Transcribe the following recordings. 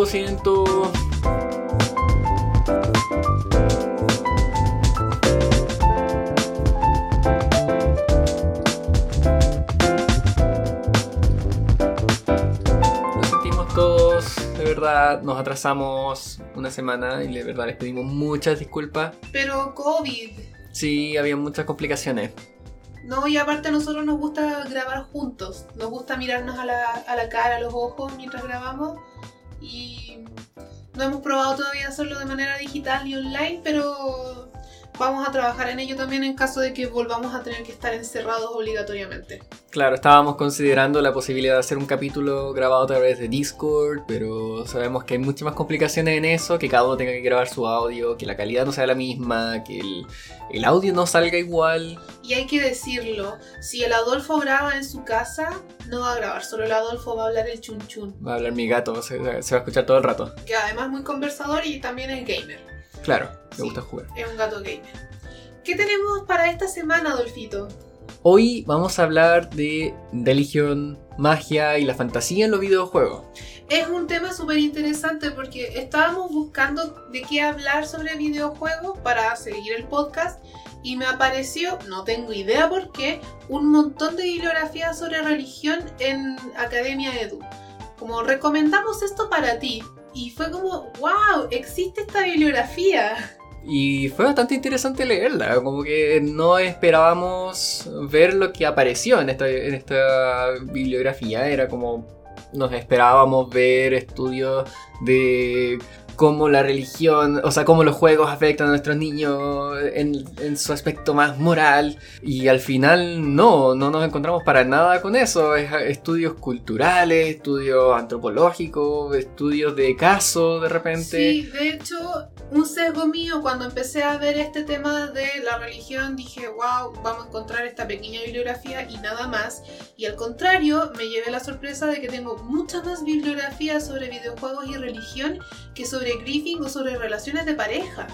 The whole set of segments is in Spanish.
lo siento. Lo sentimos todos, de verdad, nos atrasamos una semana y de verdad les pedimos muchas disculpas. Pero COVID. Sí, había muchas complicaciones. No, y aparte a nosotros nos gusta grabar juntos. Nos gusta mirarnos a la, a la cara, a los ojos mientras grabamos. Y no hemos probado todavía hacerlo de manera digital y online, pero vamos a trabajar en ello también en caso de que volvamos a tener que estar encerrados obligatoriamente. Claro, estábamos considerando la posibilidad de hacer un capítulo grabado a través de Discord, pero sabemos que hay muchas más complicaciones en eso, que cada uno tenga que grabar su audio, que la calidad no sea la misma, que el, el audio no salga igual. Y hay que decirlo, si el Adolfo graba en su casa, no va a grabar, solo el Adolfo va a hablar el chun chun, Va a hablar mi gato, se, se va a escuchar todo el rato. que además es muy conversador y también es gamer. Claro, me Sí. gusta jugar. Es un gato gamer. ¿Qué tenemos para esta semana, Adolfito? Hoy vamos a hablar de religión, magia y la fantasía en los videojuegos. Es un tema súper interesante porque estábamos buscando de qué hablar sobre videojuegos para seguir el podcast y me apareció, no tengo idea por qué, un montón de bibliografías sobre religión en Academia Edu. Como recomendamos esto para ti. Y fue como, wow, existe esta bibliografía. Y fue bastante interesante leerla, como que no esperábamos ver lo que apareció en esta, en esta bibliografía, era como nos esperábamos ver estudios de cómo la religión, o sea, cómo los juegos afectan a nuestros niños en, en su aspecto más moral, y al final no, no nos encontramos para nada con eso, es estudios culturales, estudios antropológicos, estudios de caso de repente. Sí, de hecho, un sesgo mío cuando empecé a ver este tema de la religión, dije, wow, vamos a encontrar esta pequeña bibliografía y nada más. Y al contrario, me llevé la sorpresa de que tengo muchas más bibliografías sobre videojuegos y religión que sobre griefing o sobre relaciones de pareja.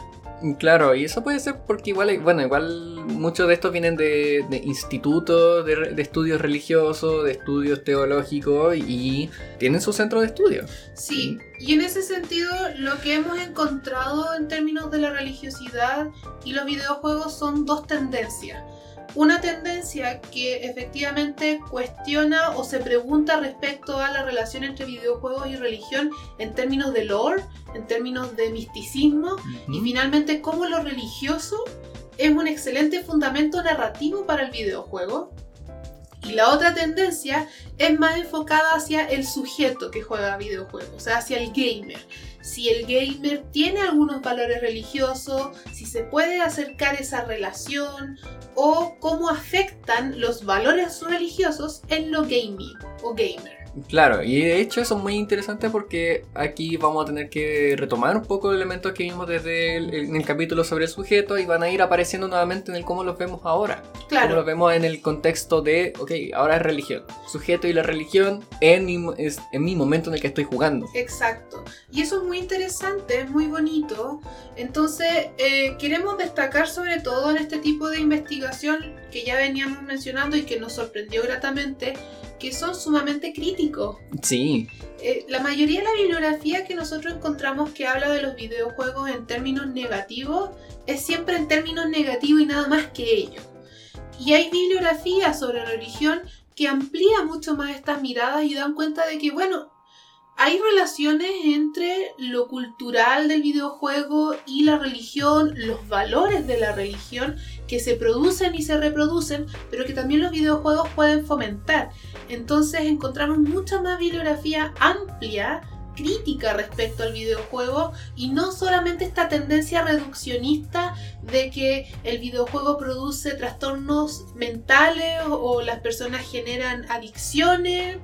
Claro, y eso puede ser porque igual, bueno, igual muchos de estos vienen de, de institutos de, de estudios religiosos, de estudios teológicos y tienen su centro de estudio. Sí, y en ese sentido lo que hemos encontrado en términos de la religiosidad y los videojuegos son dos tendencias. Una tendencia que efectivamente cuestiona o se pregunta respecto a la relación entre videojuegos y religión en términos de lore, en términos de misticismo y finalmente cómo lo religioso es un excelente fundamento narrativo para el videojuego. Y la otra tendencia es más enfocada hacia el sujeto que juega videojuegos, o sea, hacia el gamer. Si el gamer tiene algunos valores religiosos, si se puede acercar esa relación o cómo afectan los valores religiosos en lo gaming o gamer. Claro, y de hecho eso es muy interesante porque aquí vamos a tener que retomar un poco elementos que vimos desde el, en el capítulo sobre el sujeto y van a ir apareciendo nuevamente en el cómo los vemos ahora. Cómo Claro, los vemos en el contexto de, ok, ahora es religión. Sujeto y la religión en mi, es- en mi momento en el que estoy jugando. Exacto. Y eso es muy interesante, es muy bonito. Entonces, eh, queremos destacar sobre todo en este tipo de investigación que ya veníamos mencionando y que nos sorprendió gratamente, que son sumamente críticos. Sí, Eh, la mayoría de la bibliografía que nosotros encontramos que habla de los videojuegos en términos negativos es siempre en términos negativos y nada más que ello. Y hay bibliografía sobre religión que amplía mucho más estas miradas y dan cuenta de que, bueno, hay relaciones entre lo cultural del videojuego y la religión, los valores de la religión que se producen y se reproducen, pero que también los videojuegos pueden fomentar. Entonces encontramos mucha más bibliografía amplia, crítica respecto al videojuego y no solamente esta tendencia reduccionista de que el videojuego produce trastornos mentales o, las personas generan adicciones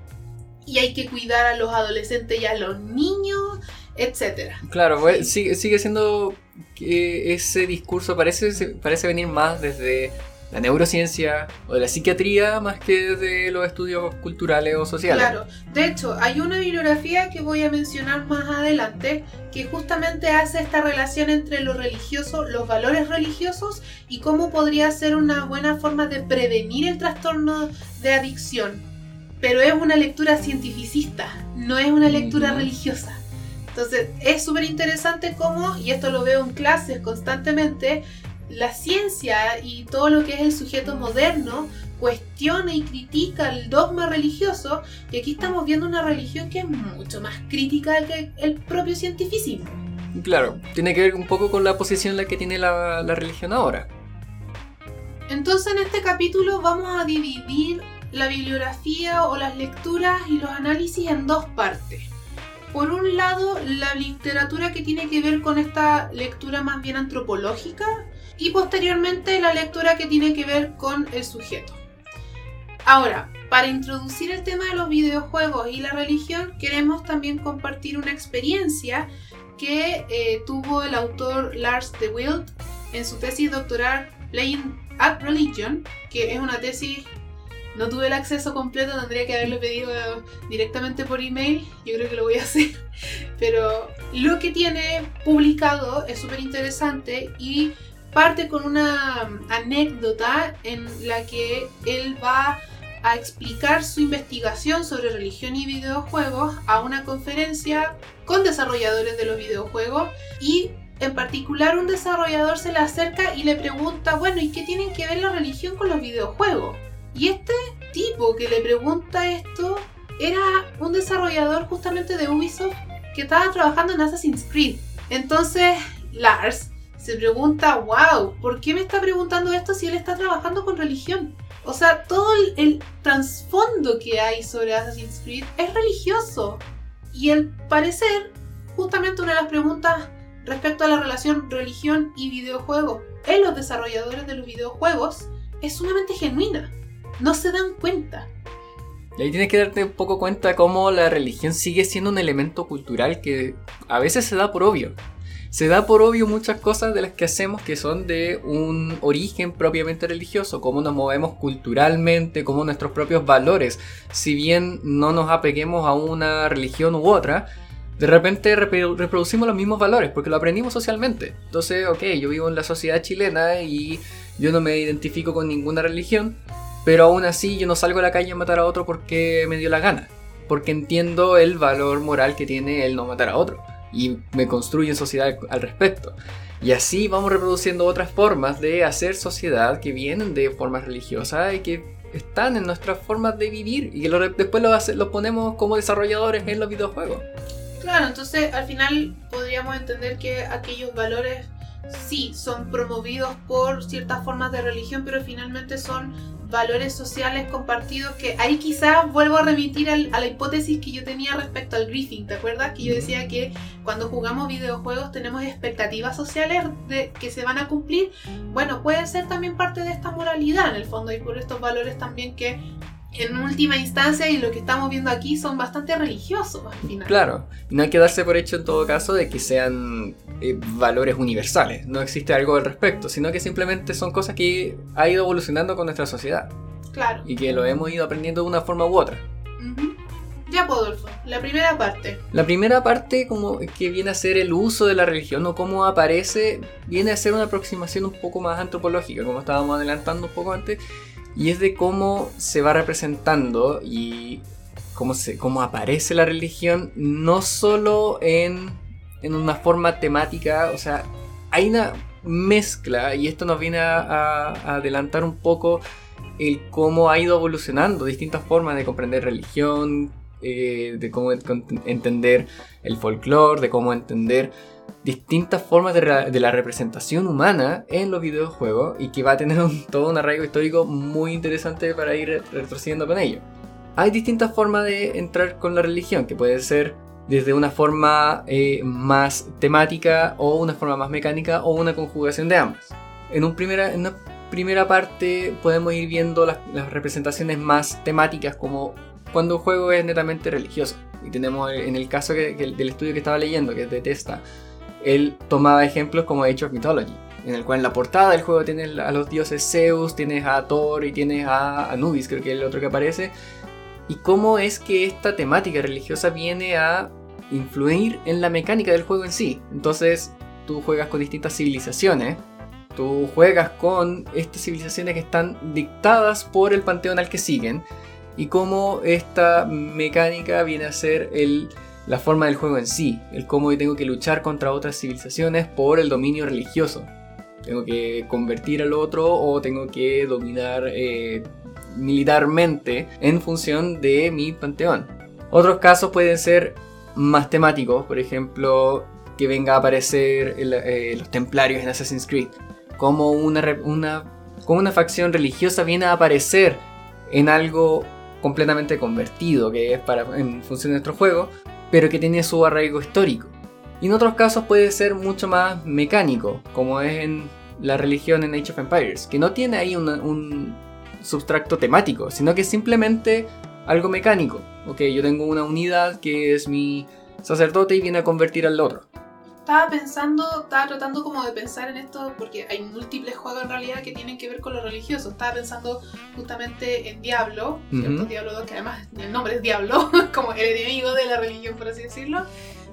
y hay que cuidar a los adolescentes y a los niños, etc. Claro, pues, sigue, sigue siendo que ese discurso parece, parece venir más desde la neurociencia o de la psiquiatría más que desde los estudios culturales o sociales. Claro, de hecho, hay una bibliografía que voy a mencionar más adelante que justamente hace esta relación entre lo religioso, los valores religiosos y cómo podría ser una buena forma de prevenir el trastorno de adicción. Pero es una lectura cientificista, no es una lectura religiosa. Entonces es súper interesante cómo, y esto lo veo en clases constantemente, la ciencia y todo lo que es el sujeto moderno cuestiona y critica el dogma religioso y aquí estamos viendo una religión que es mucho más crítica que el propio cientificismo. Claro, tiene que ver un poco con la posición la que tiene la, la religión ahora. Entonces en este capítulo vamos a dividir la bibliografía o las lecturas y los análisis en dos partes. Por un lado, la literatura que tiene que ver con esta lectura más bien antropológica y posteriormente la lectura que tiene que ver con el sujeto. Ahora, para introducir el tema de los videojuegos y la religión, queremos también compartir una experiencia que eh, tuvo el autor Lars de Wild en su tesis doctoral Playing at Religion, que es una tesis, no tuve el acceso completo, tendría que haberlo pedido directamente por email, yo creo que lo voy a hacer, pero lo que tiene publicado es súper interesante y parte con una anécdota en la que él va a explicar su investigación sobre religión y videojuegos a una conferencia con desarrolladores de los videojuegos y en particular un desarrollador se le acerca y le pregunta, bueno, ¿y qué tienen que ver la religión con los videojuegos? Y este tipo que le pregunta esto era un desarrollador justamente de Ubisoft que estaba trabajando en Assassin's Creed. Entonces Lars se pregunta, wow, ¿por qué me está preguntando esto si él está trabajando con religión? O sea, todo el, trasfondo que hay sobre Assassin's Creed es religioso. Y al parecer, justamente una de las preguntas respecto a la relación religión y videojuego en los desarrolladores de los videojuegos es sumamente genuina. No se dan cuenta. Y ahí tienes que darte un poco cuenta cómo la religión sigue siendo un elemento cultural que a veces se da por obvio se da por obvio muchas cosas de las que hacemos que son de un origen propiamente religioso, cómo nos movemos culturalmente, cómo nuestros propios valores, si bien no nos apeguemos a una religión u otra, de repente reproducimos los mismos valores porque lo aprendimos socialmente. Entonces, ok, yo vivo en la sociedad chilena y yo no me identifico con ninguna religión, pero aún así yo no salgo a la calle a matar a otro porque me dio la gana, porque entiendo el valor moral que tiene el no matar a otro y me construyen sociedad al respecto. Y así vamos reproduciendo otras formas de hacer sociedad que vienen de formas religiosas y que están en nuestras formas de vivir y que después lo, lo ponemos como desarrolladores en los videojuegos. Claro, entonces al final podríamos entender que aquellos valores sí son promovidos por ciertas formas de religión, pero finalmente son valores sociales compartidos que ahí quizás vuelvo a remitir a la hipótesis que yo tenía respecto al griefing, ¿te acuerdas? Que yo decía que cuando jugamos videojuegos tenemos expectativas sociales de, que se van a cumplir. Bueno, puede ser también parte de esta moralidad en el fondo y por estos valores también que en última instancia y lo que estamos viendo aquí son bastante religiosos al final. Claro, y no hay que darse por hecho en todo caso de que sean eh, valores universales, no existe algo al respecto, sino que simplemente son cosas que ha ido evolucionando con nuestra sociedad. Claro. Y que lo hemos ido aprendiendo de una forma u otra. Ya, Podolfo, la primera parte. La primera parte, como que viene a ser el uso de la religión o cómo aparece, viene a ser una aproximación un poco más antropológica, como estábamos adelantando un poco antes, y es de cómo se va representando y cómo, se, cómo aparece la religión, no solo en, en una forma temática, o sea, hay una mezcla, y esto nos viene a, adelantar un poco el cómo ha ido evolucionando distintas formas de comprender religión, eh, de cómo entender el folclore, de cómo entender distintas formas de, la representación humana en los videojuegos y que va a tener todo un arraigo histórico muy interesante para ir retrocediendo con ello. Hay distintas formas de entrar con la religión, que puede ser desde una forma eh, más temática o una forma más mecánica o una conjugación de ambas. En, una primera parte podemos ir viendo las, representaciones más temáticas como cuando un juego es netamente religioso. Y tenemos en el caso del estudio que estaba leyendo, que es de Testa, él tomaba ejemplos como Age of Mythology, en el cual en la portada del juego tienes a los dioses Zeus, tienes a Thor y tienes a Anubis, creo que es el otro que aparece, y cómo es que esta temática religiosa viene a influir en la mecánica del juego en sí. Entonces, tú juegas con distintas civilizaciones, tú juegas con estas civilizaciones que están dictadas por el panteón al que siguen, y cómo esta mecánica viene a ser el la forma del juego en sí, el cómo yo tengo que luchar contra otras civilizaciones por el dominio religioso. Tengo que convertir al otro o tengo que dominar eh, militarmente en función de mi panteón. Otros casos pueden ser más temáticos, por ejemplo, que venga a aparecer eh, los templarios en Assassin's Creed, como una, como una facción religiosa viene a aparecer en algo completamente convertido, que es para, en función de nuestro juego, pero que tiene su arraigo histórico. Y en otros casos puede ser mucho más mecánico, como es en la religión en Age of Empires, que no tiene ahí un substracto temático, sino que es simplemente algo mecánico. Ok, yo tengo una unidad que es mi sacerdote y viene a convertir al otro. Estaba pensando, estaba tratando como de pensar en esto, porque hay múltiples juegos en realidad que tienen que ver con lo religioso. Estaba pensando justamente en Diablo, ¿cierto? Diablo 2, que además el nombre es Diablo, como el enemigo de la religión, por así decirlo.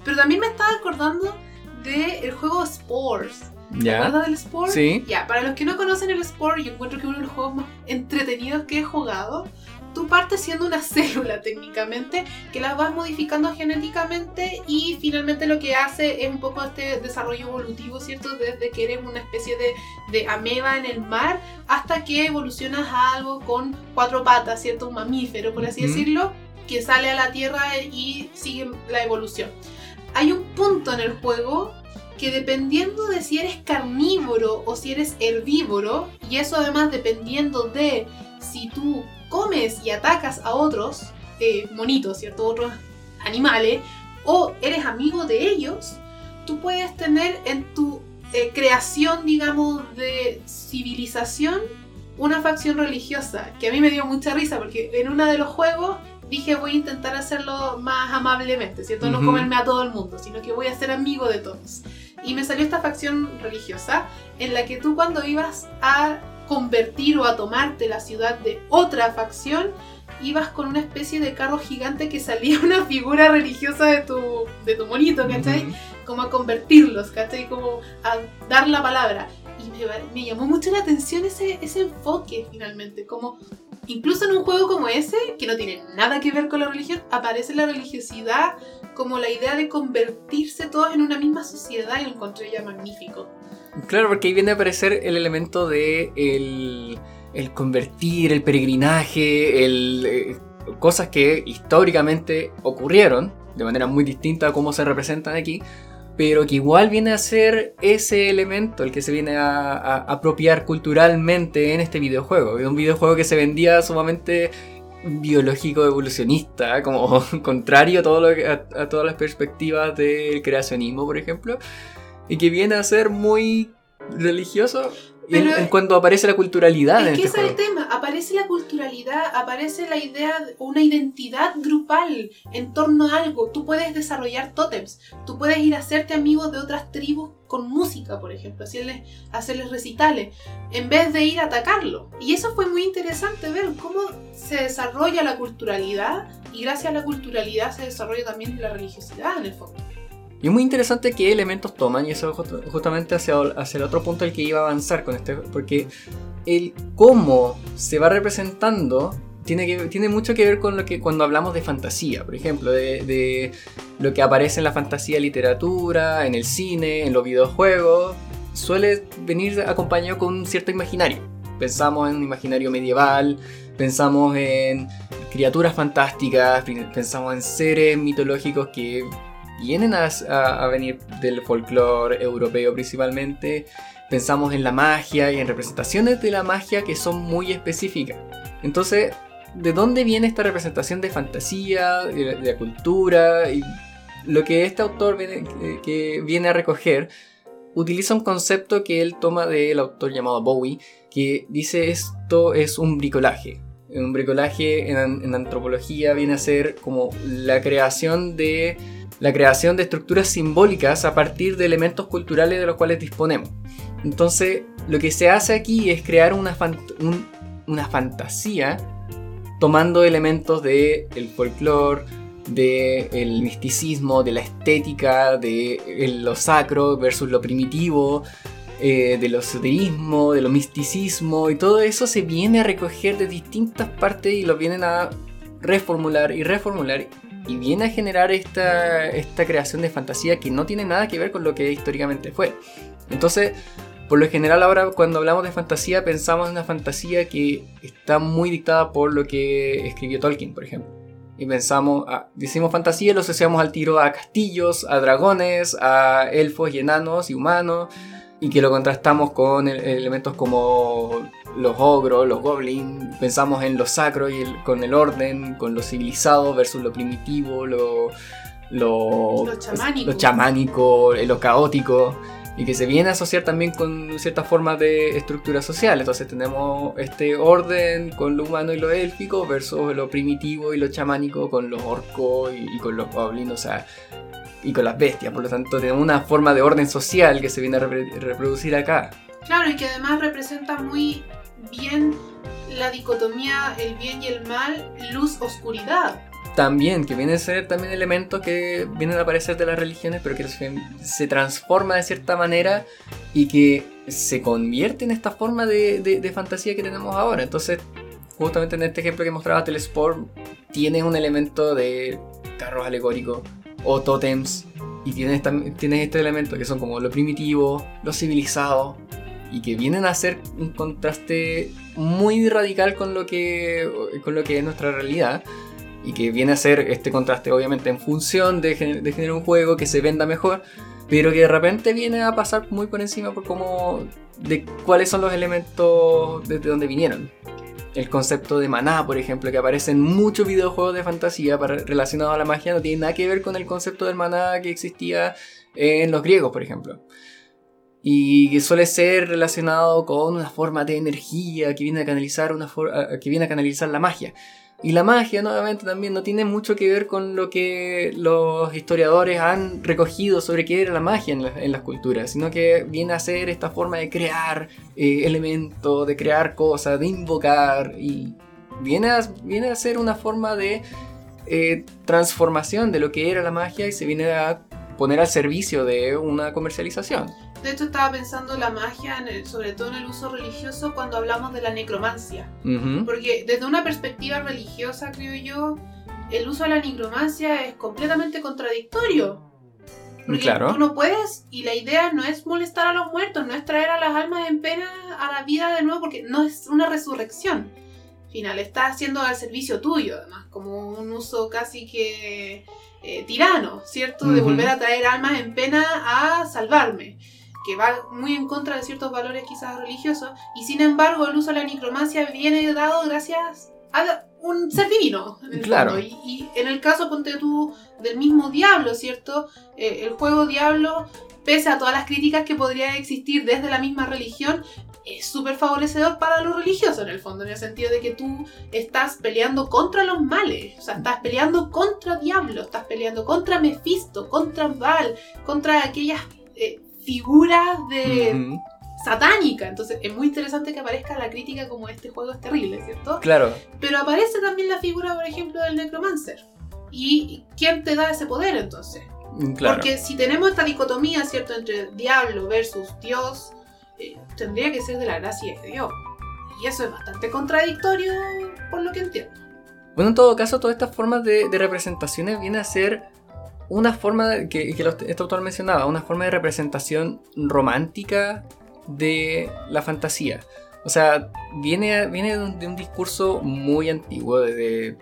Pero también me estaba acordando del juego Spores. ¿Te acuerdas del Sport? Sí. Ya, para los que no conocen el Sport, yo encuentro que uno de los juegos más entretenidos que he jugado. Tú partes siendo una célula técnicamente que la vas modificando genéticamente y finalmente lo que hace es un poco este desarrollo evolutivo, ¿cierto? Desde que eres una especie de, de ameba en el mar hasta que evolucionas a algo con cuatro patas, ¿cierto? Un mamífero, por así decirlo, que sale a la tierra y sigue la evolución. Hay un punto en el juego que dependiendo de si eres carnívoro o si eres herbívoro, y eso además dependiendo de si tú comes y atacas a otros eh, monitos, ¿cierto? Otros animales, o eres amigo de ellos, tú puedes tener en tu eh, creación, digamos, de civilización una facción religiosa, que a mí me dio mucha risa porque en uno de los juegos dije voy a intentar hacerlo más amablemente, ¿cierto? No comerme a todo el mundo, sino que voy a ser amigo de todos. Y me salió esta facción religiosa en la que tú cuando ibas a convertir o a tomarte la ciudad de otra facción, ibas con una especie de carro gigante que salía una figura religiosa de tu, de tu monito, ¿cachai? Como a convertirlos, ¿cachai? Como a dar la palabra. Y me, me llamó mucho la atención ese, ese enfoque finalmente, como incluso en un juego como ese, que no tiene nada que ver con la religión, aparece la religiosidad como la idea de convertirse todos en una misma sociedad y lo encontré ya magnífico. Claro, porque ahí viene a aparecer el elemento de el, convertir, el peregrinaje, el, eh, cosas que históricamente ocurrieron de manera muy distinta a cómo se representan aquí, pero que igual viene a ser ese elemento el que se viene a, apropiar culturalmente en este videojuego. un videojuego que se vendía sumamente biológico evolucionista, como contrario a, todo lo a, todas las perspectivas del creacionismo, por ejemplo, y que viene a ser muy religioso en, cuanto aparece la culturalidad. Es que este es el tema, aparece la culturalidad, aparece la idea, una identidad grupal en torno a algo. Tú puedes desarrollar tótems, tú puedes ir a hacerte amigo de otras tribus con música, por ejemplo, hacerles, hacerles recitales, en vez de ir a atacarlo. Y eso fue muy interesante ver cómo se desarrolla la culturalidad y gracias a la culturalidad se desarrolla también la religiosidad en el fondo. Y es muy interesante qué elementos toman, y eso justamente hacia, hacia el otro punto al que iba a avanzar con este, porque el cómo se va representando tiene, tiene mucho que ver con lo que cuando hablamos de fantasía, por ejemplo, de lo que aparece en la fantasía literatura, en el cine, en los videojuegos, suele venir acompañado con un cierto imaginario. Pensamos en un imaginario medieval, pensamos en criaturas fantásticas, pensamos en seres mitológicos que vienen a, venir del folclore europeo principalmente. Pensamos en la magia y en representaciones de la magia que son muy específicas. Entonces, ¿de dónde viene esta representación de fantasía, de, la cultura? Y lo que este autor viene, que viene a recoger utiliza un concepto que él toma del autor llamado Bowie, que dice esto es un bricolaje. Un bricolaje en antropología viene a ser como la creación de la creación de estructuras simbólicas a partir de elementos culturales de los cuales disponemos. Entonces, lo que se hace aquí es crear una, una fantasía tomando elementos del el folclore, del misticismo, de la estética, de lo sacro versus lo primitivo, eh, de lo esoterismo, de lo misticismo, y todo eso se viene a recoger de distintas partes y lo vienen a reformular y reformular y viene a generar esta, esta creación de fantasía que no tiene nada que ver con lo que históricamente fue. Entonces, por lo general ahora cuando hablamos de fantasía pensamos en una fantasía que está muy dictada por lo que escribió Tolkien, por ejemplo. Y pensamos, ah, decimos fantasía, lo asociamos al tiro a castillos, a dragones, a elfos y enanos y humanos, y que lo contrastamos con elementos como los ogros, los goblins, pensamos en lo sacro y con el orden, con lo civilizado versus lo primitivo, lo, lo, chamánico. lo chamánico, lo caótico y que se viene a asociar también con ciertas formas de estructura social. Entonces tenemos este orden con lo humano y lo élfico versus lo primitivo y lo chamánico con los orcos y, con los goblins, o sea, y con las bestias. Por lo tanto, tenemos una forma de orden social que se viene a reproducir acá. Claro, y que además representa muy bien la dicotomía el bien y el mal, luz-oscuridad también, que vienen a ser también elementos que vienen a aparecer de las religiones, pero que se, transforma de cierta manera y que se convierte en esta forma de, fantasía que tenemos ahora. Entonces, justamente en este ejemplo que mostraba Telesport, tienes un elemento de carros alegóricos o tótems, y tienes, tienes este elemento que son como lo primitivo, lo civilizado, y que vienen a ser un contraste muy radical con lo que, es nuestra realidad y que viene a ser este contraste obviamente en función de, generar un juego que se venda mejor, pero que de repente viene a pasar muy por encima por cómo de cuáles son los elementos desde donde vinieron. El concepto de maná, por ejemplo, que aparece en muchos videojuegos de fantasía relacionados a la magia, no tiene nada que ver con el concepto del maná que existía en los griegos, por ejemplo. Y que suele ser relacionado con una forma de energía que viene a canalizar, una que viene a canalizar la magia. Y la magia, nuevamente, también no tiene mucho que ver con lo que los historiadores han recogido sobre qué era la magia en, las culturas, sino que viene a ser esta forma de crear eh, elementos, de crear cosas, de invocar, y viene a, viene a ser una forma de eh, transformación de lo que era la magia y se viene a poner al servicio de una comercialización. De hecho, estaba pensando la magia, sobre todo en el uso religioso, cuando hablamos de la necromancia. Porque desde una perspectiva religiosa, creo yo, el uso de la necromancia es completamente contradictorio. Porque claro. tú no puedes, y la idea no es molestar a los muertos, no es traer a las almas en pena a la vida de nuevo, porque no es una resurrección. Final, está haciendo al servicio tuyo, además, como un uso casi que eh, tirano, ¿cierto? De volver a traer almas en pena a salvarme que va muy en contra de ciertos valores quizás religiosos, y sin embargo el uso de la necromancia viene dado gracias a un ser divino. claro. Y, en el caso, ponte tú, del mismo Diablo, ¿cierto? Eh, el juego Diablo, pese a todas las críticas que podrían existir desde la misma religión, es súper favorecedor para los religiosos en el fondo, en el sentido de que tú estás peleando contra los males, o sea, estás peleando contra Diablo, estás peleando contra Mephisto, contra Baal, contra aquellas figuras de... satánica. Entonces es muy interesante que aparezca la crítica como este juego es terrible, ¿cierto? Claro. Pero aparece también la figura, por ejemplo, del Necromancer. ¿Y quién te da ese poder entonces? Mm, claro. Porque si tenemos esta dicotomía, ¿cierto?, entre diablo versus Dios, eh, tendría que ser de la gracia de Dios. Y eso es bastante contradictorio por lo que entiendo. Bueno, en todo caso, todas estas formas de, de representaciones vienen a ser una forma que, que este autor mencionaba, una forma de representación romántica de la fantasía. O sea, viene, viene de, un, discurso muy antiguo, desde,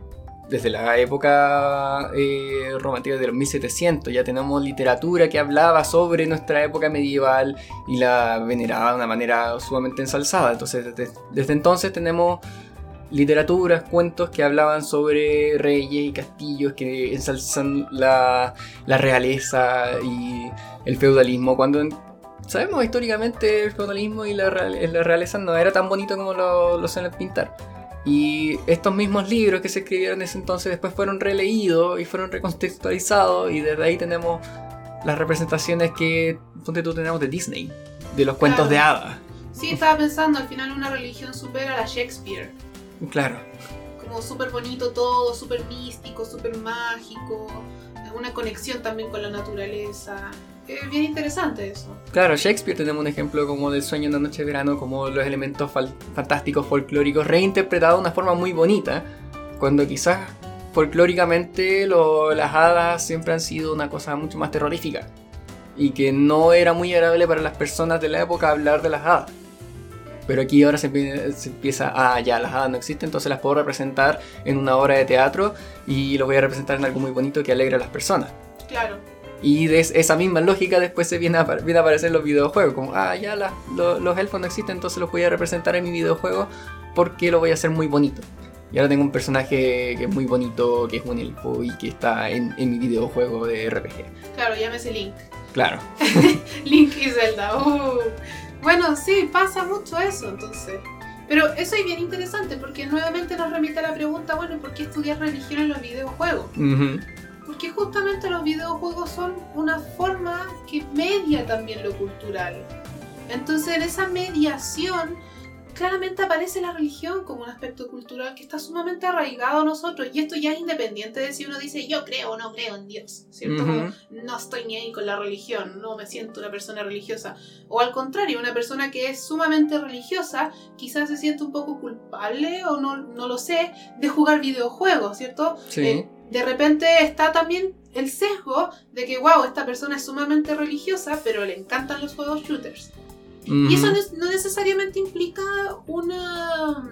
desde la época eh, romántica de los 1700. Ya tenemos literatura que hablaba sobre nuestra época medieval y la veneraba de una manera sumamente ensalzada. Entonces, desde entonces tenemos literaturas, cuentos que hablaban sobre reyes y castillos que ensalzan la, la realeza y el feudalismo, cuando sabemos históricamente el feudalismo y la, la realeza no era tan bonito como lo, lo suelen pintar. Y estos mismos libros que se escribieron en ese entonces después fueron releídos y fueron recontextualizados y desde ahí tenemos las representaciones que ponte tú tenemos de Disney, de los cuentos de hadas. Sí, estaba pensando, al final una religión supera a la Shakespeare. Claro. Como súper bonito todo, súper místico, súper mágico, una conexión también con la naturaleza. Es bien interesante eso. Claro, Shakespeare tenemos un ejemplo como del sueño en la noche de verano, como los elementos fantásticos, folclóricos, reinterpretados de una forma muy bonita, cuando quizás folclóricamente lo- las hadas siempre han sido una cosa mucho más terrorífica. Y que no era muy agradable para las personas de la época hablar de las hadas. Pero aquí ahora se, empie- se empieza, ah, ya, las hadas no existen, entonces las puedo representar en una obra de teatro y lo voy a representar en algo muy bonito que alegra a las personas. Claro. Y de esa misma lógica después se viene a, viene a aparecer en los videojuegos, como, ah, ya la- lo- los elfos no existen, entonces los voy a representar en mi videojuego porque lo voy a hacer muy bonito. Y ahora tengo un personaje que es muy bonito, que es un elfo y que está en, en mi videojuego de RPG. Claro, llámese Link. Claro. Link y Zelda. uh. Bueno, sí, pasa mucho eso, entonces. Pero eso es bien interesante porque nuevamente nos remite a la pregunta, bueno, ¿y ¿por qué estudiar religión en los videojuegos? Porque justamente los videojuegos son una forma que media también lo cultural. Entonces en esa mediación claramente aparece la religión como un aspecto cultural que está sumamente arraigado a nosotros. Y esto ya es independiente de si uno dice yo creo o no creo en Dios, ¿cierto? No estoy ni ahí con la religión, no me siento una persona religiosa. O al contrario, una persona que es sumamente religiosa quizás se siente un poco culpable o no, no lo sé de jugar videojuegos, ¿cierto? Sí. Eh, de repente está también el sesgo de que, wow, esta persona es sumamente religiosa, pero le encantan los juegos shooters. Y eso no, es- no necesariamente implica una,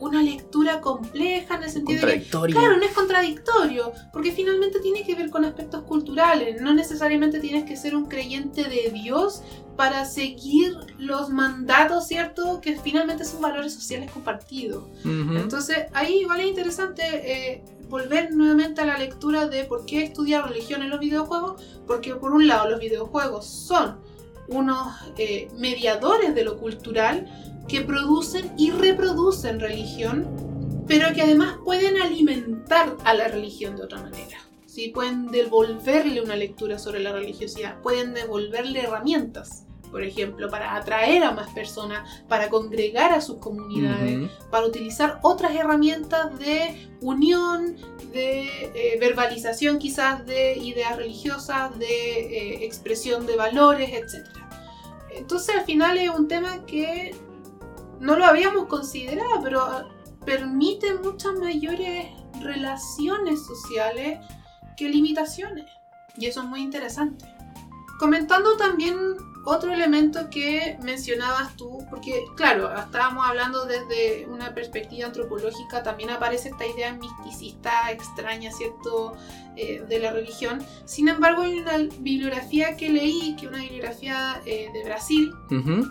una lectura compleja en el sentido de que, claro, no es contradictorio, porque finalmente tiene que ver con aspectos culturales. No necesariamente tienes que ser un creyente de Dios para seguir los mandatos, ¿cierto? Que finalmente son valores sociales compartidos. Entonces ahí igual es interesante eh, volver nuevamente a la lectura de por qué estudiar religión en los videojuegos, porque por un lado los videojuegos son unos eh, mediadores de lo cultural que producen y reproducen religión, pero que además pueden alimentar a la religión de otra manera. ¿sí? Pueden devolverle una lectura sobre la religiosidad, pueden devolverle herramientas, por ejemplo, para atraer a más personas, para congregar a sus comunidades, Ujú. para utilizar otras herramientas de unión, de eh, verbalización quizás de ideas religiosas, de eh, expresión de valores, etc. Entonces al final es un tema que no lo habíamos considerado, pero permite muchas mayores relaciones sociales que limitaciones. Y eso es muy interesante. Comentando también otro elemento que mencionabas tú, porque claro, estábamos hablando desde una perspectiva antropológica, también aparece esta idea misticista extraña, ¿cierto?, Eh, de la religión. Sin embargo, hay una bibliografía que leí, que es una bibliografía eh, de Brasil, Ujú.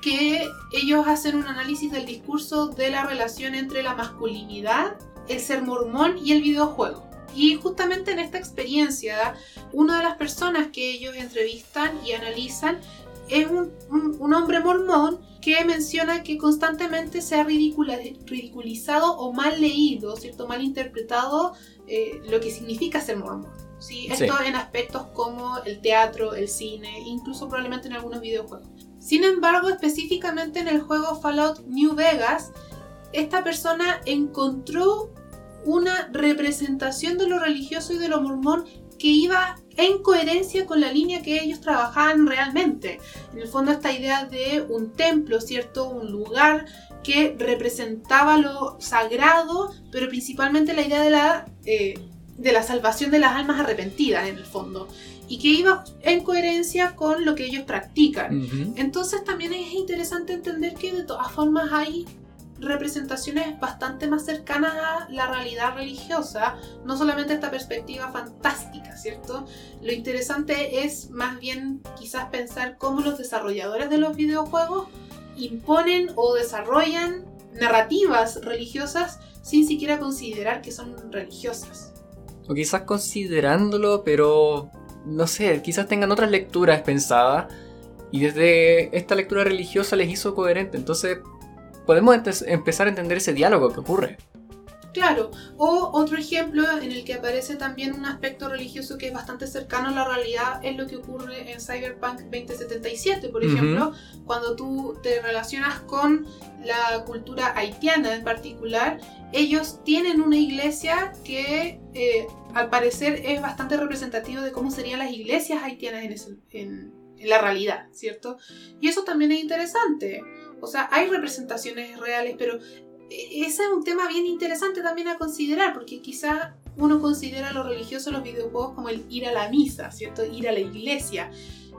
que ellos hacen un análisis del discurso de la relación entre la masculinidad, el ser mormón y el videojuego. Y justamente en esta experiencia, una de las personas que ellos entrevistan y analizan es un, un- un hombre mormón que menciona que constantemente se ha ridicula- ridiculizado o mal leído, ¿cierto? mal interpretado eh, lo que significa ser mormón. ¿sí? Sí. Esto en aspectos como el teatro, el cine, incluso probablemente en algunos videojuegos. Sin embargo, específicamente en el juego Fallout New Vegas, esta persona encontró una representación de lo religioso y de lo mormón que iba en coherencia con la línea que ellos trabajaban realmente. En el fondo esta idea de un templo, ¿cierto? Un lugar que representaba lo sagrado, pero principalmente la idea de la, eh, de la salvación de las almas arrepentidas en el fondo. Y que iba en coherencia con lo que ellos practican. Entonces también es interesante entender que de todas formas hay representaciones bastante más cercanas a la realidad religiosa, no solamente esta perspectiva fantástica, ¿cierto? Lo interesante es más bien quizás pensar cómo los desarrolladores de los videojuegos imponen o desarrollan narrativas religiosas sin siquiera considerar que son religiosas. O quizás considerándolo, pero no sé, quizás tengan otras lecturas pensadas y desde esta lectura religiosa les hizo coherente. Entonces podemos empezar a entender ese diálogo que ocurre. Claro, o otro ejemplo en el que aparece también un aspecto religioso que es bastante cercano a la realidad es lo que ocurre en Cyberpunk 2077, por ejemplo, cuando tú te relacionas con la cultura haitiana en particular, ellos tienen una iglesia que eh, al parecer es bastante representativo de cómo serían las iglesias haitianas en, ese- en- en la realidad, ¿cierto? Y eso también es interesante. O sea, hay representaciones reales, pero e- ese es un tema bien interesante también a considerar, porque quizá uno considera lo religioso los videojuegos como el ir a la misa, ¿cierto? Ir a la iglesia.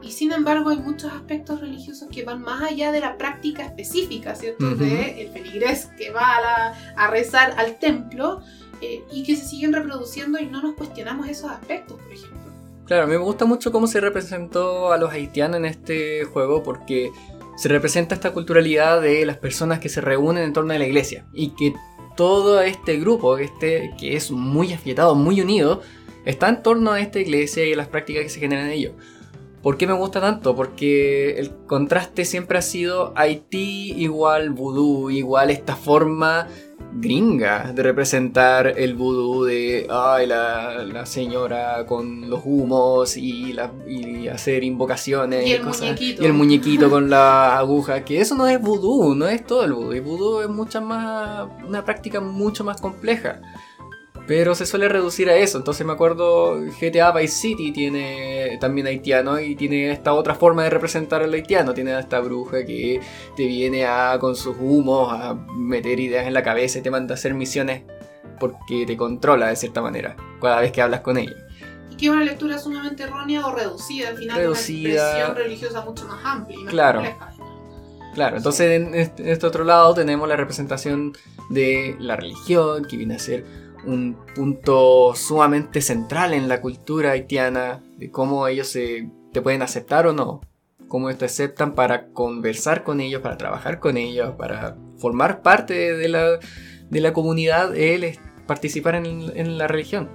Y sin embargo hay muchos aspectos religiosos que van más allá de la práctica específica, ¿cierto? Ujú. De el feligrés que va a, la- a rezar al templo eh, y que se siguen reproduciendo y no nos cuestionamos esos aspectos, por ejemplo. Claro, me gusta mucho cómo se representó a los haitianos en este juego porque se representa esta culturalidad de las personas que se reúnen en torno a la iglesia y que todo este grupo, este, que es muy afiatado, muy unido, está en torno a esta iglesia y a las prácticas que se generan en ello. ¿Por qué me gusta tanto? Porque el contraste siempre ha sido Haití igual vudú, igual esta forma gringa de representar el vudú de ay, la, la señora con los humos y, la- y hacer invocaciones Y el cosas- muñequito. y el muñequito con las agujas que eso no es vudú no es todo el vudú. El vudú es mucha más una práctica mucho más compleja pero se suele reducir a eso. Entonces me acuerdo GTA Vice City tiene también haitiano y tiene esta otra forma de representar al haitiano. Tiene a esta bruja que te viene a con sus humos a meter ideas en la cabeza y te manda a hacer misiones porque te controla de cierta manera cada vez que hablas con ella. Y que es una lectura sumamente errónea o reducida al final Reducida. una expresión religiosa mucho más amplia y más Claro. compleja. Claro, entonces en en este otro lado tenemos la representación de la religión, que viene a ser un punto sumamente central en la cultura haitiana, de cómo ellos se, te pueden aceptar o no, cómo te aceptan para conversar con ellos, para trabajar con ellos, para formar parte de la, de la comunidad, él es participar en, en la religión,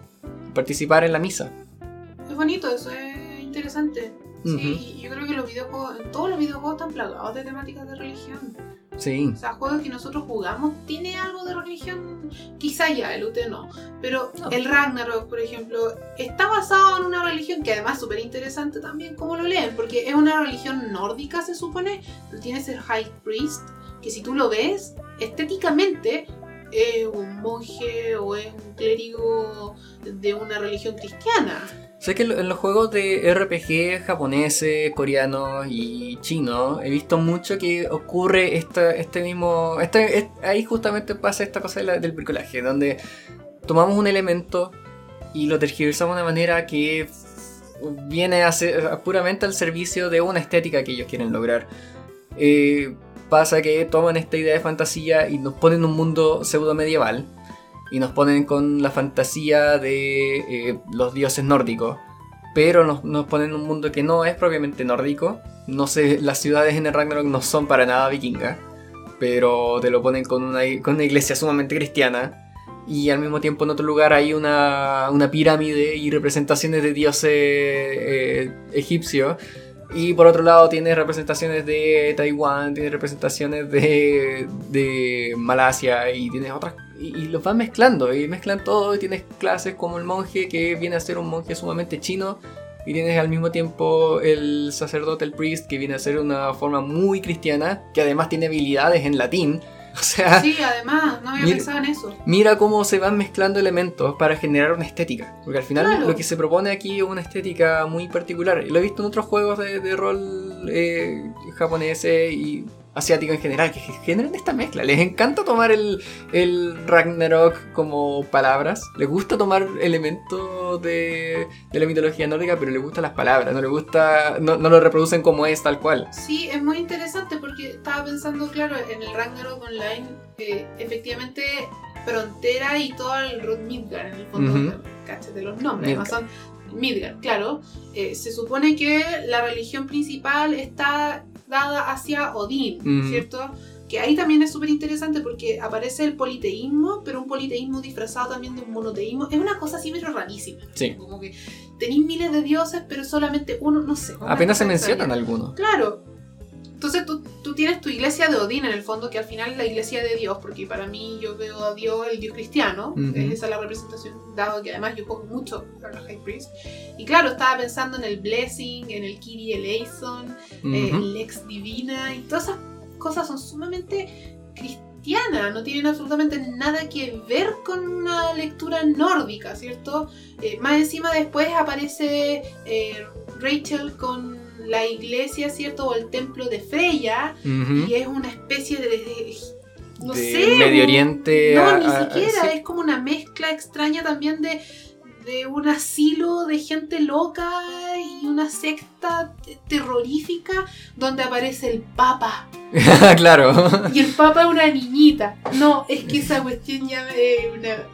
participar en la misa. Es bonito, eso es interesante. Sí, yo creo que los videojuegos, todos los videojuegos están plagados de temáticas de religión. Sí, O sea, juegos que nosotros jugamos tiene algo de religión, quizá ya, el UT no, pero No. el Ragnarok, por ejemplo, está basado en una religión que además es súper interesante también cómo lo leen, porque es una religión nórdica se supone, pero tienes el High Priest, que si tú lo ves, estéticamente es un monje o es un clérigo de una religión cristiana. Sé que en los juegos de RPG japoneses, coreanos y chinos he visto mucho que ocurre esta, este mismo... Ahí justamente pasa esta cosa del bricolaje, donde tomamos un elemento y lo tergiversamos de una manera que viene a ser puramente al servicio de una estética que ellos quieren lograr. Eh, pasa que toman esta idea de fantasía y nos ponen un mundo pseudo medieval y nos ponen con la fantasía de eh, los dioses nórdicos, pero nos, nos ponen un mundo que no es propiamente nórdico. No sé, las ciudades en el Ragnarok no son para nada vikingas, pero te lo ponen con una, con una iglesia sumamente cristiana. Y al mismo tiempo en otro lugar hay una, una pirámide y representaciones de dioses eh, egipcios. Y por otro lado tiene representaciones de Taiwán, tiene representaciones de, de Malasia y tienes otras... Y, y los van mezclando y mezclan todo y tienes clases como el monje que viene a ser un monje sumamente chino y tienes al mismo tiempo el sacerdote, el priest, que viene a ser una forma muy cristiana, que además tiene habilidades en latín. O sea, Sí, además, no había Mira- pensado en eso. mira cómo se van mezclando elementos para generar una estética. Porque al final Claro. lo que se propone aquí es una estética muy particular. Lo he visto en otros juegos de, de rol eh, japoneses y asiáticos en general, que generan esta mezcla. Les encanta tomar el, el Ragnarok como palabras. Les gusta tomar elementos de, de la mitología nórdica, pero les gustan las palabras. No les gusta, no, no lo reproducen como es, tal cual. Sí, es muy interesante porque estaba pensando, claro, en el Ragnarok Online, eh, efectivamente, Frontera y todo el Rod Midgard, en el fondo, Ujú. ¿cachai? de los nombres, son Midgard, claro. Eh, se supone que la religión principal está dada hacia Odín, Ujú. ¿cierto? Que ahí también es súper interesante porque aparece el politeísmo, pero un politeísmo disfrazado también de un monoteísmo. Es una cosa así medio rarísima. ¿no? Sí. Como que tenéis miles de dioses, pero solamente uno, no sé. Apenas se mencionan algunos. Claro. Entonces tú, tú tienes tu iglesia de Odín en el fondo, que al final es la iglesia de Dios, porque para mí yo veo a Dios el Dios cristiano, Ujú. esa es la representación, dado que además yo juego mucho a los High Priest. Y claro, estaba pensando en el Blessing, en el Kiri Eleison, eh, Ujú. el Lex Divina, y todas esas cosas son sumamente cristianas, no tienen absolutamente nada que ver con una lectura nórdica, ¿cierto? Eh, más encima después aparece eh, Rachel con la iglesia, ¿cierto? O el templo de Freya, y es una especie de, de No de sé, Medio Oriente. No, a- ni a- siquiera, sí. es como una mezcla extraña también de, de un asilo de gente loca y una secta te- terrorífica donde aparece el Papa. claro. Y el Papa es una niñita. No, es que esa cuestión ya me... una-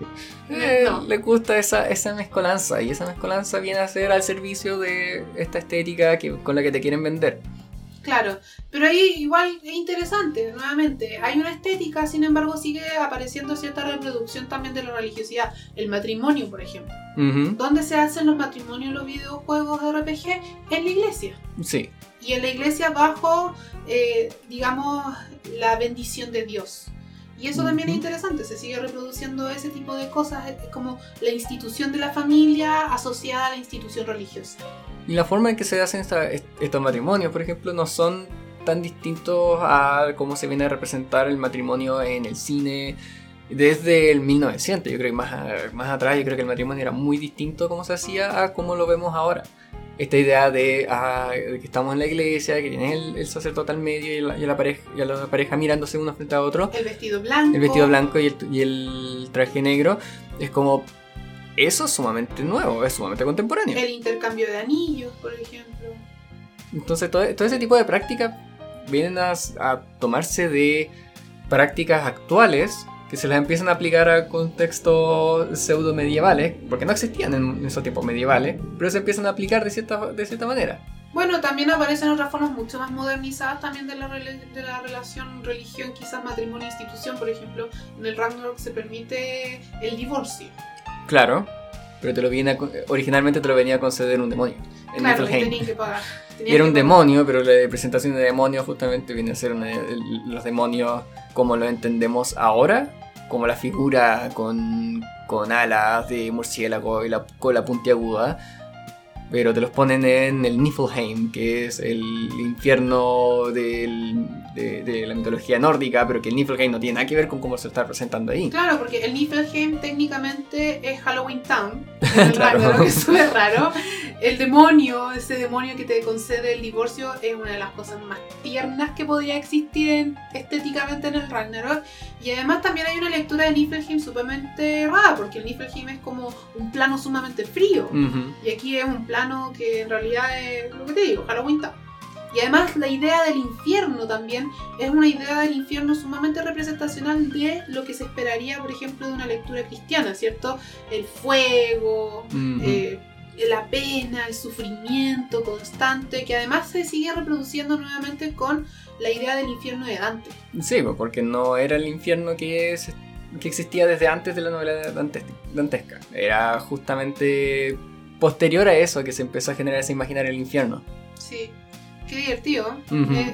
Eh. Le gusta esa, esa mezcolanza y esa mezcolanza viene a ser al servicio de esta estética que, con la que te quieren vender. Claro, pero ahí igual es interesante, nuevamente. Hay una estética, sin embargo, sigue apareciendo cierta reproducción también de la religiosidad. El matrimonio, por ejemplo. Ujú, ¿Dónde se hacen los matrimonios los videojuegos de RPG? En la iglesia. Sí, Y en la iglesia bajo, eh, digamos, la bendición de Dios. Y eso también es interesante, se sigue reproduciendo ese tipo de cosas, como la institución de la familia asociada a la institución religiosa. Y la forma en que se hacen esta- est- estos matrimonios, por ejemplo, no son tan distintos a cómo se viene a representar el matrimonio en el cine desde el 1900. Yo creo que más, a- más atrás, yo creo que el matrimonio era muy distinto a cómo se hacía a cómo lo vemos ahora. Esta idea de, ah, de que estamos en la iglesia, que tiene el, el sacerdote al medio y la, y la pareja, y la pareja mirándose uno frente a otro, El vestido blanco. el vestido blanco y el, y el traje negro, es como... Eso es sumamente nuevo, es sumamente contemporáneo. El intercambio de anillos, por ejemplo. Entonces todo, todo ese tipo de prácticas vienen a, a tomarse de prácticas actuales que se las empiezan a aplicar a contextos pseudo medievales, porque no existían en esos tiempos medievales, pero se empiezan a aplicar de cierta, de cierta manera. Bueno, también aparecen otras formas mucho más modernizadas también de la, de la relación religión, quizás matrimonio e institución. Por ejemplo, en el Ragnarok se permite el divorcio. Claro, pero te lo viene a con- originalmente te lo venía a conceder un demonio. En claro, Niflheim. que pagar. Y era un pagar. demonio, pero la presentación de demonio justamente viene a ser una- el- los demonios como lo entendemos ahora, como la figura con, con alas de murciélago y la cola puntiaguda, pero te los ponen en el Niflheim, que es el infierno del- de, de la mitología nórdica, pero que el Niflheim no tiene nada que ver con cómo se está presentando ahí. Claro, porque el Niflheim técnicamente es Halloween Town. Claro. Ragnarok, es súper raro. El demonio, ese demonio que te concede el divorcio, es una de las cosas más tiernas que podría existir en- estéticamente en el Ragnarok. Y además también hay una lectura de Niflheim sumamente rara, porque el Niflheim es como un plano sumamente frío. Y aquí es un plano que en realidad es lo que te digo, Halloween Town. Y además la idea del infierno también es una idea del infierno sumamente representacional de lo que se esperaría, por ejemplo, de una lectura cristiana, ¿cierto? El fuego, eh, la pena, el sufrimiento constante, que además se sigue reproduciendo nuevamente con la idea del infierno de Dante. Sí, pues, porque no era el infierno que, es- que existía desde antes de la novela dante- dantesca. Era justamente posterior a eso que se empezó a generar ese imaginario del infierno. Sí. Qué divertido.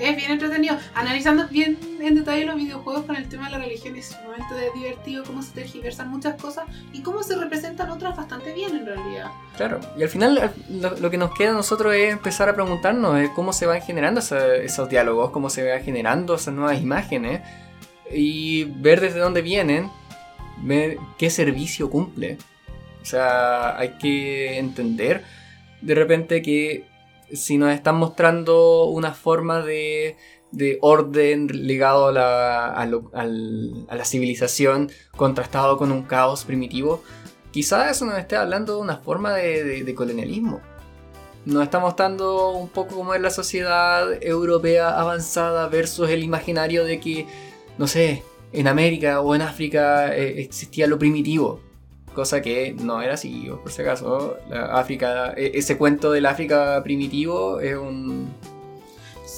Es bien entretenido. Analizando bien en detalle los videojuegos con el tema de la religión es sumamente divertido cómo se tergiversan muchas cosas y cómo se representan otras bastante bien en realidad. Claro, y al final al- lo, lo que nos queda a nosotros es empezar a preguntarnos eh, cómo se van generando esa- esos diálogos, cómo se van generando esas nuevas imágenes y ver desde dónde vienen, ver qué servicio cumple. O sea, hay que entender de repente que si nos están mostrando una forma de, de orden ligado a la, a, la civilización contrastado con un caos primitivo, quizás eso nos esté hablando de una forma de colonialismo. Nos está mostrando un poco cómo es la sociedad europea avanzada versus el imaginario de que, no sé, en América o en África eh, existía lo primitivo. Cosa que no era así, por si acaso. La África, e- ese cuento del África primitivo es un,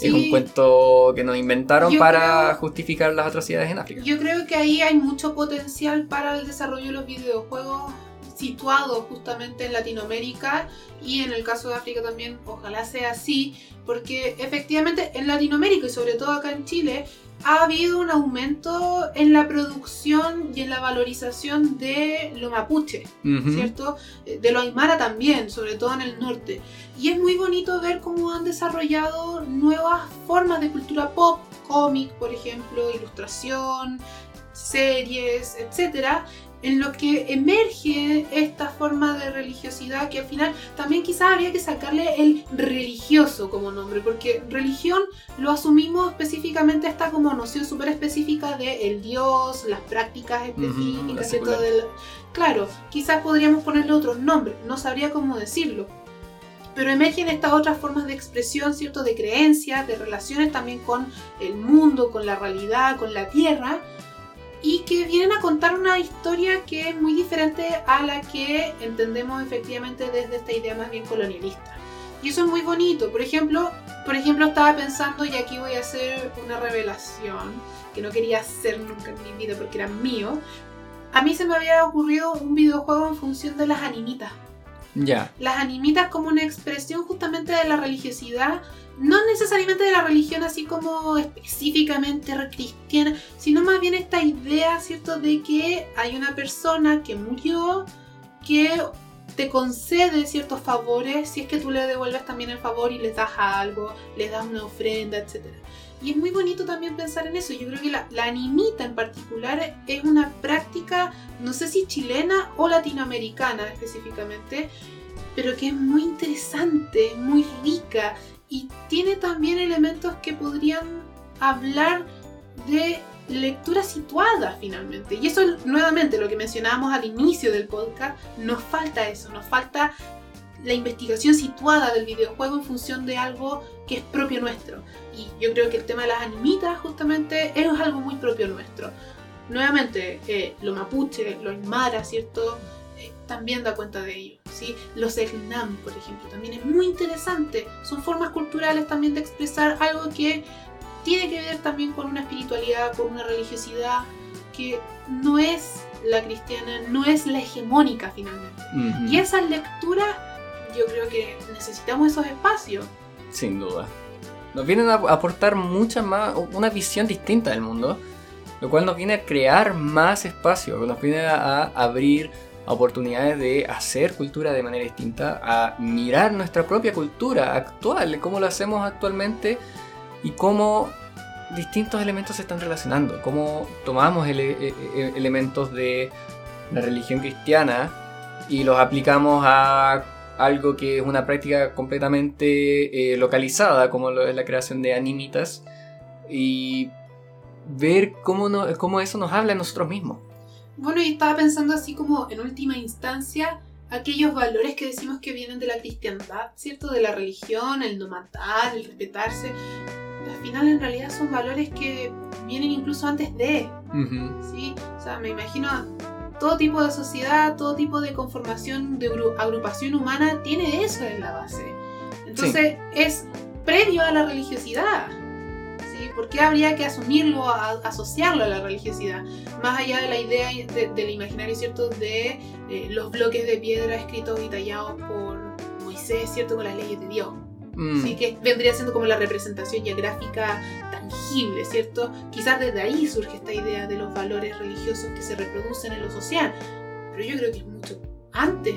es un cuento que nos inventaron para creo- justificar las atrocidades en África. Yo creo que ahí hay mucho potencial para el desarrollo de los videojuegos situados justamente en Latinoamérica y en el caso de África también ojalá sea así porque efectivamente en Latinoamérica y sobre todo acá en Chile ha habido un aumento en la producción y en la valorización de lo mapuche. ¿cierto? De lo aymara también, sobre todo en el norte. Y es muy bonito ver cómo han desarrollado nuevas formas de cultura pop, cómic, por ejemplo, ilustración, series, etcétera, en lo que emerge esta forma de religiosidad que al final también quizás habría que sacarle el religioso como nombre, porque religión lo asumimos específicamente esta como noción súper específica de el Dios, las prácticas específicas, Claro, quizás podríamos ponerle otro nombre, no sabría cómo decirlo. Pero emergen estas otras formas de expresión, ¿cierto? De creencias, de relaciones también con el mundo, con la realidad, con la tierra, y que vienen a contar una historia que es muy diferente a la que entendemos efectivamente desde esta idea más bien colonialista. Y eso es muy bonito. Por ejemplo, por ejemplo estaba pensando, y aquí voy a hacer una revelación que no quería hacer nunca en mi vida porque era mío. A mí se me había ocurrido un videojuego en función de las animitas. Ya. Las animitas como una expresión justamente de la religiosidad no necesariamente de la religión así como específicamente cristiana, sino más bien esta idea, ¿cierto?, de que hay una persona que murió, que te concede ciertos favores si es que tú le devuelves también el favor y les das algo, les das una ofrenda, etc. Y es muy bonito también pensar en eso. Yo creo que la, la, animita en particular es una práctica, no sé si chilena o latinoamericana específicamente, pero que es muy interesante, muy rica y tiene también elementos que podrían hablar de lectura situada finalmente. Y eso es nuevamente lo que mencionábamos al inicio del podcast, nos falta eso, nos falta la investigación situada del videojuego en función de algo que es propio nuestro. Y yo creo que el tema de las animitas justamente es algo muy propio nuestro. Nuevamente, eh, lo mapuche, lo aymara, ¿cierto? También da cuenta de ello. ¿sí? Los Egnam, por ejemplo, también es muy interesante. Son formas culturales también de expresar algo que tiene que ver también con una espiritualidad, con una religiosidad que no es la cristiana, no es la hegemónica finalmente. Y esa lectura, yo creo que necesitamos esos espacios. Sin duda. Nos vienen a aportar mucha más, una visión distinta del mundo, lo cual nos viene a crear más espacio, nos viene a abrir oportunidades de hacer cultura de manera distinta, a mirar nuestra propia cultura actual, cómo lo hacemos actualmente y cómo distintos elementos se están relacionando, cómo tomamos e, e, elementos de la religión cristiana y los aplicamos a algo que es una práctica completamente eh, localizada, como lo es la creación de animitas, y ver cómo, no, cómo eso nos habla a nosotros mismos. Bueno, y estaba pensando así como en última instancia aquellos valores que decimos que vienen de la cristiandad, ¿cierto? De la religión, el no matar, el respetarse. Al final en realidad son valores que vienen incluso antes de, ¿sí? O sea, me imagino todo tipo de sociedad, todo tipo de conformación de agrupación humana tiene eso en la base. Entonces es previo a la religiosidad. ¿Por qué habría que asumirlo, asociarlo a la religiosidad? Más allá de la idea del imaginario, ¿cierto? De eh, los bloques de piedra escritos y tallados por Moisés, ¿cierto? Con las leyes de Dios. Mm. Sí, que vendría siendo como la representación ya gráfica tangible, ¿cierto? Quizás desde ahí surge esta idea de los valores religiosos que se reproducen en lo social. Pero yo creo que es mucho antes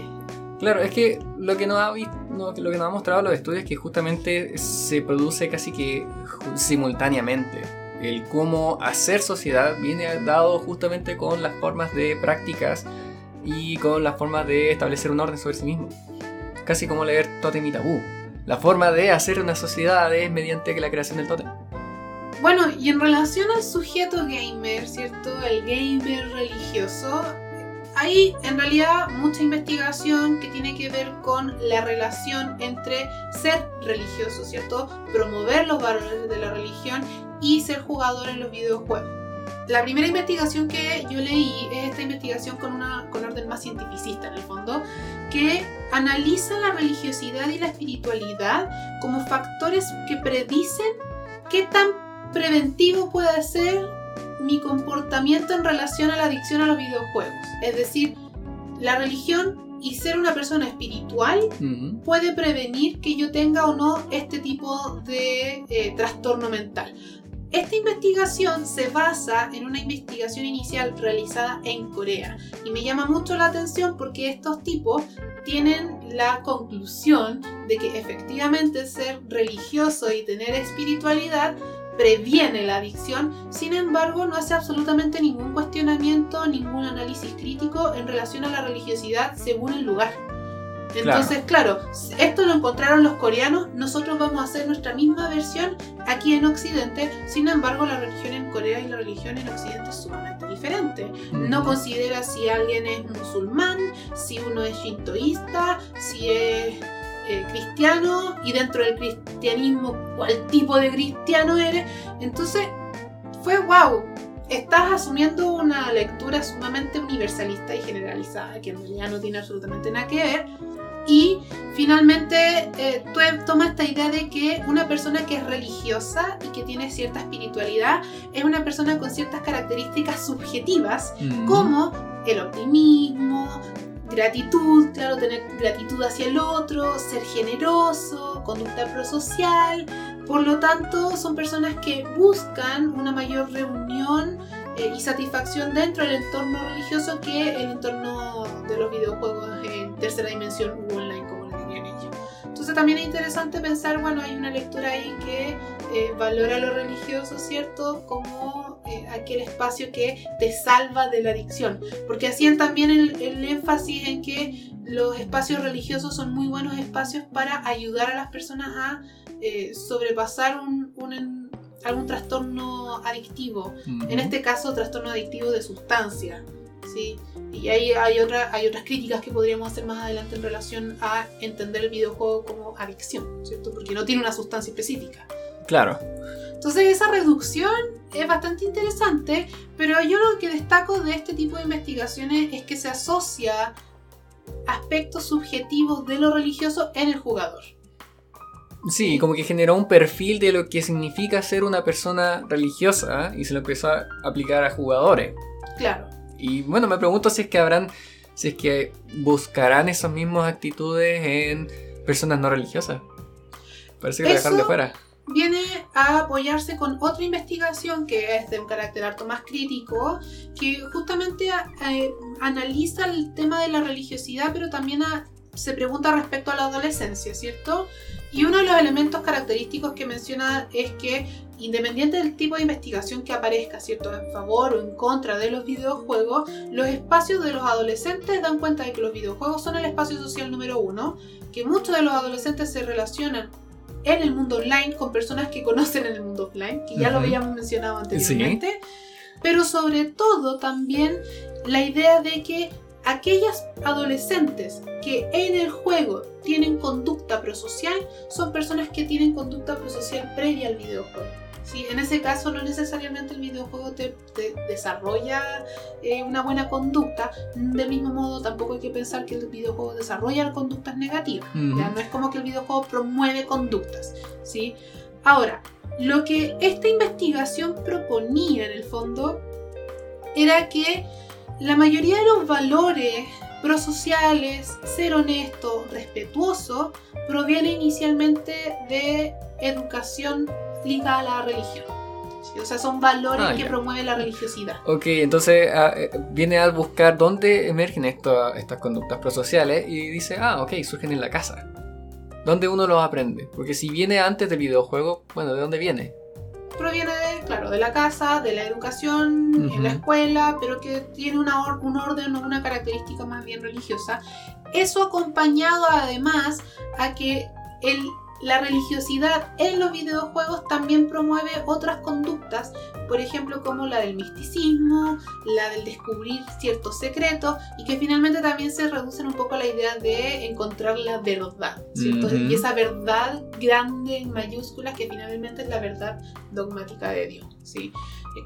Claro, es que lo que nos ha, lo que nos ha mostrado los estudios es que justamente se produce casi que simultáneamente. El cómo hacer sociedad viene dado justamente con las formas de prácticas y con las formas de establecer un orden sobre sí mismo. Casi como leer Totem y Tabú. La forma de hacer una sociedad es mediante la creación del Totem. Bueno, y en relación al sujeto gamer, ¿cierto? El gamer religioso, hay en realidad mucha investigación que tiene que ver con la relación entre ser religioso, ¿cierto? Promover los valores de la religión y ser jugador en los videojuegos. La primera investigación que yo leí es esta investigación con, una, con orden más cientificista en el fondo, que analiza la religiosidad y la espiritualidad como factores que predicen qué tan preventivo puede ser mi comportamiento en relación a la adicción a los videojuegos. Es decir, la religión y ser una persona espiritual puede prevenir que yo tenga o no este tipo de eh, trastorno mental. Esta investigación se basa en una investigación inicial realizada en Corea y me llama mucho la atención porque estos tipos tienen la conclusión de que efectivamente ser religioso y tener espiritualidad previene la adicción, sin embargo no hace absolutamente ningún cuestionamiento, ningún análisis crítico en relación a la religiosidad según el lugar. Entonces, claro. esto lo encontraron los coreanos, nosotros vamos a hacer nuestra misma versión aquí en Occidente, sin embargo la religión en Corea y la religión en Occidente es sumamente diferente. No considera si alguien es musulmán, si uno es shintoísta, si es eh, cristiano y dentro del cristianismo cuál tipo de cristiano eres. Entonces, fue wow. Estás asumiendo una lectura sumamente universalista y generalizada, que en realidad no tiene absolutamente nada que ver y finalmente eh, tú tomas esta idea de que una persona que es religiosa y que tiene cierta espiritualidad es una persona con ciertas características subjetivas, como el optimismo, gratitud, claro, tener gratitud hacia el otro, ser generoso, conducta prosocial. Por lo tanto, son personas que buscan una mayor reunión eh, y satisfacción dentro del entorno religioso que el entorno de los videojuegos en tercera dimensión u online, como le dirían ellos. Entonces también es interesante pensar, bueno, hay una lectura ahí que eh, valora lo religioso, ¿cierto? Como eh, aquel espacio que te salva de la adicción. Porque hacían también el, énfasis en que los espacios religiosos son muy buenos espacios para ayudar a las personas a sobrepasar un, un algún trastorno adictivo, en este caso trastorno adictivo de sustancia. ¿sí? Y ahí hay, otra, hay otras críticas que podríamos hacer más adelante en relación a entender el videojuego como adicción, ¿cierto? Porque no tiene una sustancia específica. Claro. Entonces esa reducción es bastante interesante, pero yo lo que destaco de este tipo de investigaciones es que se asocia aspectos subjetivos de lo religioso en el jugador. Sí, como que generó un perfil de lo que significa ser una persona religiosa y se lo empezó a aplicar a jugadores. Claro. Y bueno, me pregunto si es que habrán, si es que buscarán esas mismas actitudes en personas no religiosas. Parece que lo dejan de fuera. Viene a apoyarse con otra investigación que es de un carácter harto más crítico, que justamente eh, analiza el tema de la religiosidad, pero también se pregunta respecto a la adolescencia, ¿cierto? Y uno de los elementos característicos que menciona es que, independiente del tipo de investigación que aparezca, ¿cierto? En favor o en contra de los videojuegos, los espacios de los adolescentes dan cuenta de que los videojuegos son el espacio social número uno, que muchos de los adolescentes se relacionan en el mundo online con personas que conocen en el mundo offline, que ya lo habíamos mencionado anteriormente, pero sobre todo también la idea de que aquellas adolescentes que en el juego tienen conducta prosocial son personas que tienen conducta prosocial previa al videojuego. ¿Sí? En ese caso no necesariamente el videojuego te, desarrolla eh, una buena conducta, del mismo modo tampoco hay que pensar que el videojuego desarrolla conductas negativas, ¿ya? no es como que el videojuego promueve conductas. ¿sí? Ahora, lo que esta investigación proponía en el fondo era que la mayoría de los valores prosociales, ser honesto, respetuoso, proviene inicialmente de educación ligada a la religión. O sea, son valores ah, que promueven la religiosidad. Ok, entonces ah, eh, viene a buscar dónde emergen estas conductas prosociales y dice, ah, ok, surgen en la casa. ¿Dónde uno los aprende? Porque si viene antes del videojuego, bueno, ¿de dónde viene? proviene de, claro, de la casa, de la educación, en la escuela, pero que tiene una un orden o una característica más bien religiosa. Eso acompañado además a que el la religiosidad en los videojuegos también promueve otras conductas, por ejemplo como la del misticismo, la del descubrir ciertos secretos y que finalmente también se reducen un poco a la idea de encontrar la verdad, ¿cierto? Y esa verdad grande en mayúsculas que finalmente es la verdad dogmática de Dios, ¿sí?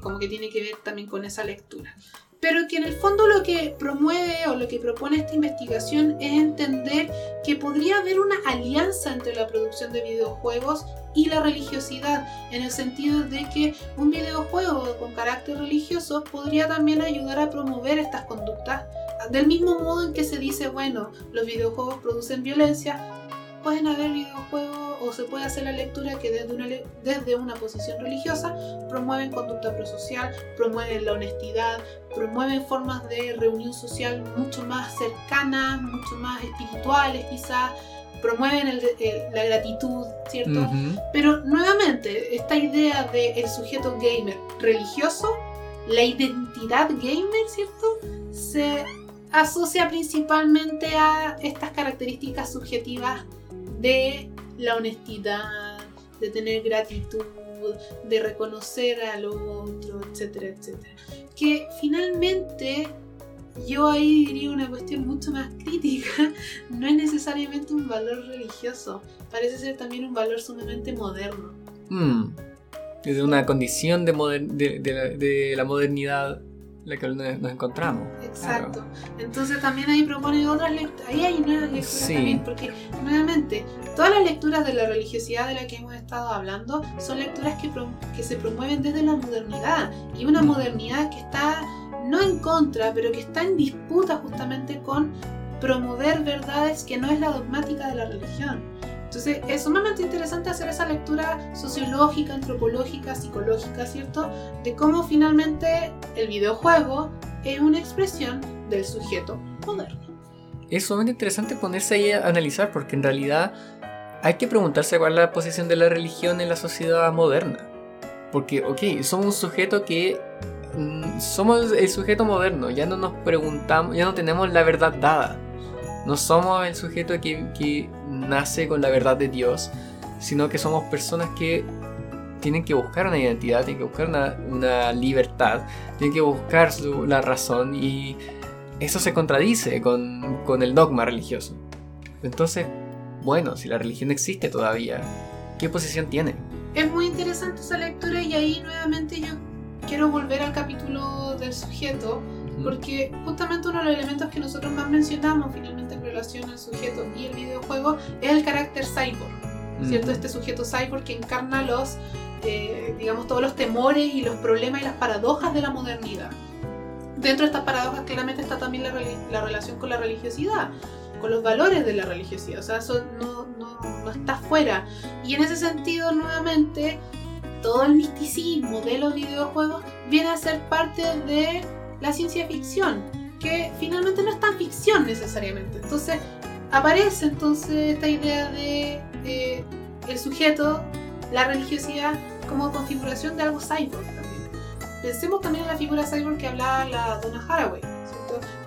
Como que tiene que ver también con esa lectura. Pero que en el fondo lo que promueve o lo que propone esta investigación es entender que podría haber una alianza entre la producción de videojuegos y la religiosidad, en el sentido de que un videojuego con carácter religioso podría también ayudar a promover estas conductas, del mismo modo en que se dice, bueno, los videojuegos producen violencia, pueden haber videojuegos o se puede hacer la lectura que desde una, desde una posición religiosa promueven conducta prosocial, promueven la honestidad, promueven formas de reunión social mucho más cercanas, mucho más espirituales quizás, promueven eh, la gratitud, ¿cierto? Pero nuevamente, esta idea del el sujeto gamer religioso, la identidad gamer, ¿cierto? Se asocia principalmente a estas características subjetivas de la honestidad, de tener gratitud, de reconocer al otro, etcétera, etcétera. Que finalmente yo ahí diría una cuestión mucho más crítica, no es necesariamente un valor religioso, parece ser también un valor sumamente moderno. Mm. Es una condición de, la, modernidad la que nos encontramos. Exacto. Entonces también ahí propone otras lecturas, ahí hay nuevas lecturas también, porque nuevamente todas las lecturas de la religiosidad de la que hemos estado hablando son lecturas que, que se promueven desde la modernidad y una mm. modernidad que está no en contra, pero que está en disputa justamente con promover verdades que no es la dogmática de la religión. Entonces es sumamente interesante hacer esa lectura sociológica, antropológica, psicológica, ¿cierto? De cómo finalmente el videojuego es una expresión del sujeto moderno. Es sumamente interesante ponerse ahí a analizar porque en realidad hay que preguntarse cuál es la posición de la religión en la sociedad moderna. Porque, ok, somos un sujeto que Mm, somos el sujeto moderno, ya no nos preguntamos, ya no tenemos la verdad dada. No somos el sujeto que, nace con la verdad de Dios, sino que somos personas que tienen que buscar una identidad, tienen que buscar una, libertad, tienen que buscar la razón y eso se contradice con, con el dogma religioso. Entonces, bueno, si la religión existe todavía, ¿qué posición tiene? Es muy interesante esa lectura y ahí nuevamente yo quiero volver al capítulo del sujeto, porque justamente uno de los elementos que nosotros más mencionamos finalmente en relación al sujeto y el videojuego es el carácter cyborg, ¿cierto? Este sujeto cyborg que encarna los, eh, digamos, todos los temores y los problemas y las paradojas de la modernidad. Dentro de estas paradojas claramente está también la, la relación con la religiosidad, con los valores de la religiosidad, o sea, eso no, no, no está fuera. Y en ese sentido, nuevamente, todo el misticismo de los videojuegos viene a ser parte de la ciencia ficción, finalmente no es tan ficción necesariamente. Entonces aparece entonces esta idea de eh, el sujeto, la religiosidad como configuración de algo cyborg también. Pensemos también en la figura cyborg que hablaba la Donna Haraway,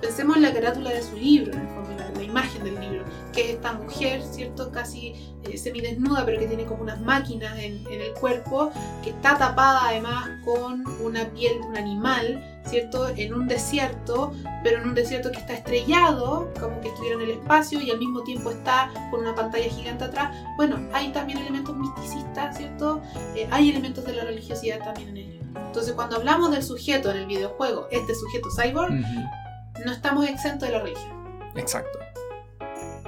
Pensemos en la carátula de su libro, en el fondo, la, imagen del libro, que es esta mujer, ¿cierto? Casi eh, semidesnuda, pero que tiene como unas máquinas en, el cuerpo, que está tapada además con una piel de un animal, ¿cierto? En un desierto, pero en un desierto que está estrellado, como que estuviera en el espacio y al mismo tiempo está con una pantalla gigante atrás. Bueno, hay también elementos misticistas, ¿cierto? Eh, hay elementos de la religiosidad también en ello. Entonces, cuando hablamos del sujeto en el videojuego, este sujeto cyborg, no estamos exentos de la religión. Exacto.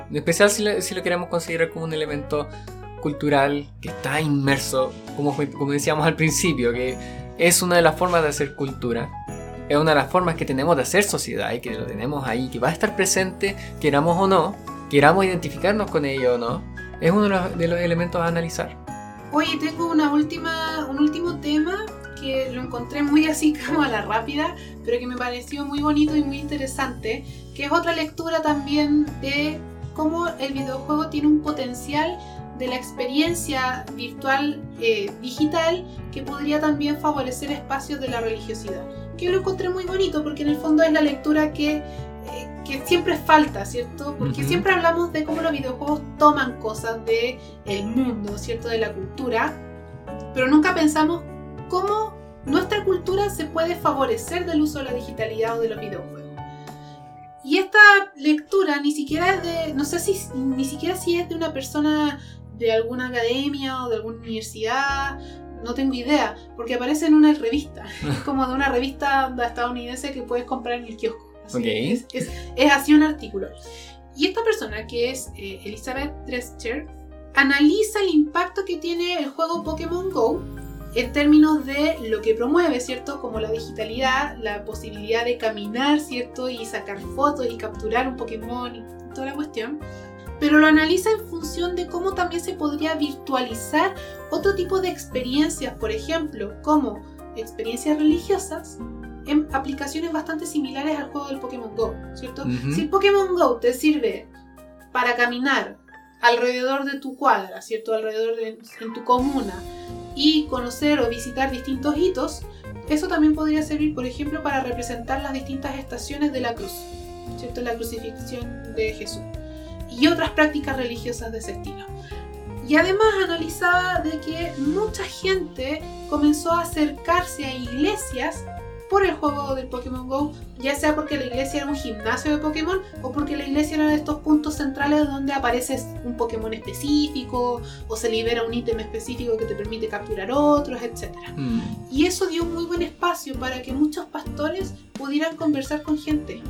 En especial si lo, queremos considerar como un elemento cultural que está inmerso, como, como decíamos al principio, que es una de las formas de hacer cultura. Es una de las formas que tenemos de hacer sociedad y que lo tenemos ahí, que va a estar presente, queramos o no, queramos identificarnos con ello o no. Es uno de los, de los elementos a analizar. Oye, tengo una última, un último tema que lo encontré muy así como a la rápida, pero que me pareció muy bonito y muy interesante, que es otra lectura también de cómo el videojuego tiene un potencial de la experiencia virtual eh, digital que podría también favorecer espacios de la religiosidad. Que yo lo encontré muy bonito porque en el fondo es la lectura que, eh, que siempre falta, ¿cierto? Porque siempre hablamos de cómo los videojuegos toman cosas del el mundo, ¿cierto? De la cultura, pero nunca pensamos cómo nuestra cultura se puede favorecer del uso de la digitalidad o de los videojuegos. Y esta lectura ni siquiera es de, no sé si, ni siquiera si es de una persona de alguna academia o de alguna universidad, no tengo idea, porque aparece en una revista, es como de una revista estadounidense que puedes comprar en el kiosco. es, así un artículo. Y esta persona, que es eh, Elizabeth Drescher, analiza el impacto que tiene el juego Pokémon Go en términos de lo que promueve, ¿cierto? Como la digitalidad, la posibilidad de caminar, ¿cierto? Y sacar fotos y capturar un Pokémon y toda la cuestión. Pero lo analiza en función de cómo también se podría virtualizar otro tipo de experiencias, por ejemplo, como experiencias religiosas en aplicaciones bastante similares al juego del Pokémon Go, ¿cierto? Si el Pokémon Go te sirve para caminar alrededor de tu cuadra, ¿cierto? Alrededor de en tu comuna y conocer o visitar distintos hitos, eso también podría servir, por ejemplo, para representar las distintas estaciones de la cruz, ¿cierto? La crucifixión de Jesús y otras prácticas religiosas de ese estilo. Y además analizaba de que mucha gente comenzó a acercarse a iglesias por el juego del Pokémon Go, ya sea porque la iglesia era un gimnasio de Pokémon o porque la iglesia era de estos puntos centrales donde aparece un Pokémon específico o se libera un ítem específico que te permite capturar otros, etc. Mm. Y eso dio un muy buen espacio para que muchos pastores pudieran conversar con gente.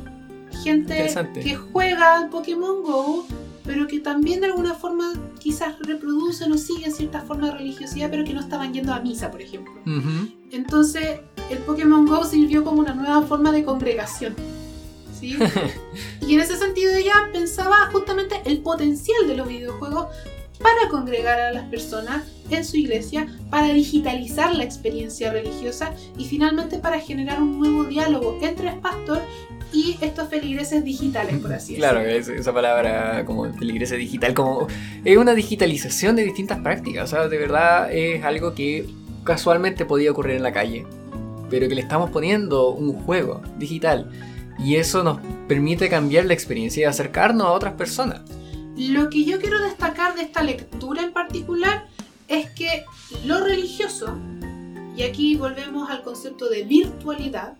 Gente que juega al Pokémon Go, pero que también de alguna forma quizás reproducen o siguen cierta forma de religiosidad, pero que no estaban yendo a misa, por ejemplo. Entonces, el Pokémon Go sirvió como una nueva forma de congregación. ¿sí? y en ese sentido ella pensaba justamente el potencial de los videojuegos para congregar a las personas en su iglesia, para digitalizar la experiencia religiosa y finalmente para generar un nuevo diálogo entre el pastor y estos feligreses digitales, por así Claro, decirlo. es- esa palabra como feligresa digital, como es una digitalización de distintas prácticas, o sea, de verdad es algo que casualmente podía ocurrir en la calle, pero que le estamos poniendo un juego digital y eso nos permite cambiar la experiencia y acercarnos a otras personas. Lo que yo quiero destacar de esta lectura en particular es que lo religioso, y aquí volvemos al concepto de virtualidad,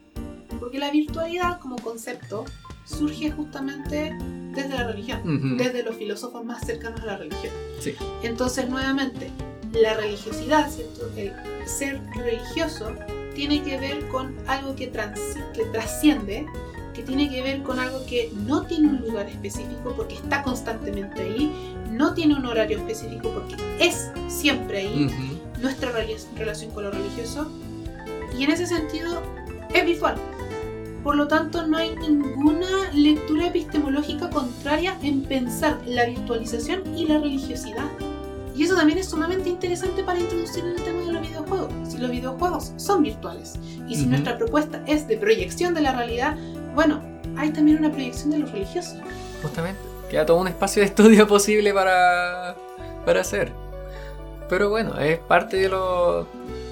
porque la virtualidad como concepto surge justamente desde la religión, Ujú. desde los filósofos más cercanos a la religión. Sí. Entonces, nuevamente, la religiosidad, ¿cierto? el ser religioso, tiene que ver con algo que, que trasciende, que tiene que ver con algo que no tiene un lugar específico porque está constantemente ahí, no tiene un horario específico porque es siempre ahí, Ujú. nuestra rela- relación con lo religioso, y en ese sentido es virtual. Por lo tanto, no hay ninguna lectura epistemológica contraria en pensar la virtualización y la religiosidad. Y eso también es sumamente interesante para introducir en el tema de los videojuegos. Si los videojuegos son virtuales y si Ujú. nuestra propuesta es de proyección de la realidad, bueno, hay también una proyección de los religiosos. Justamente. Queda todo un espacio de estudio posible para, para hacer. Pero bueno, es parte de, los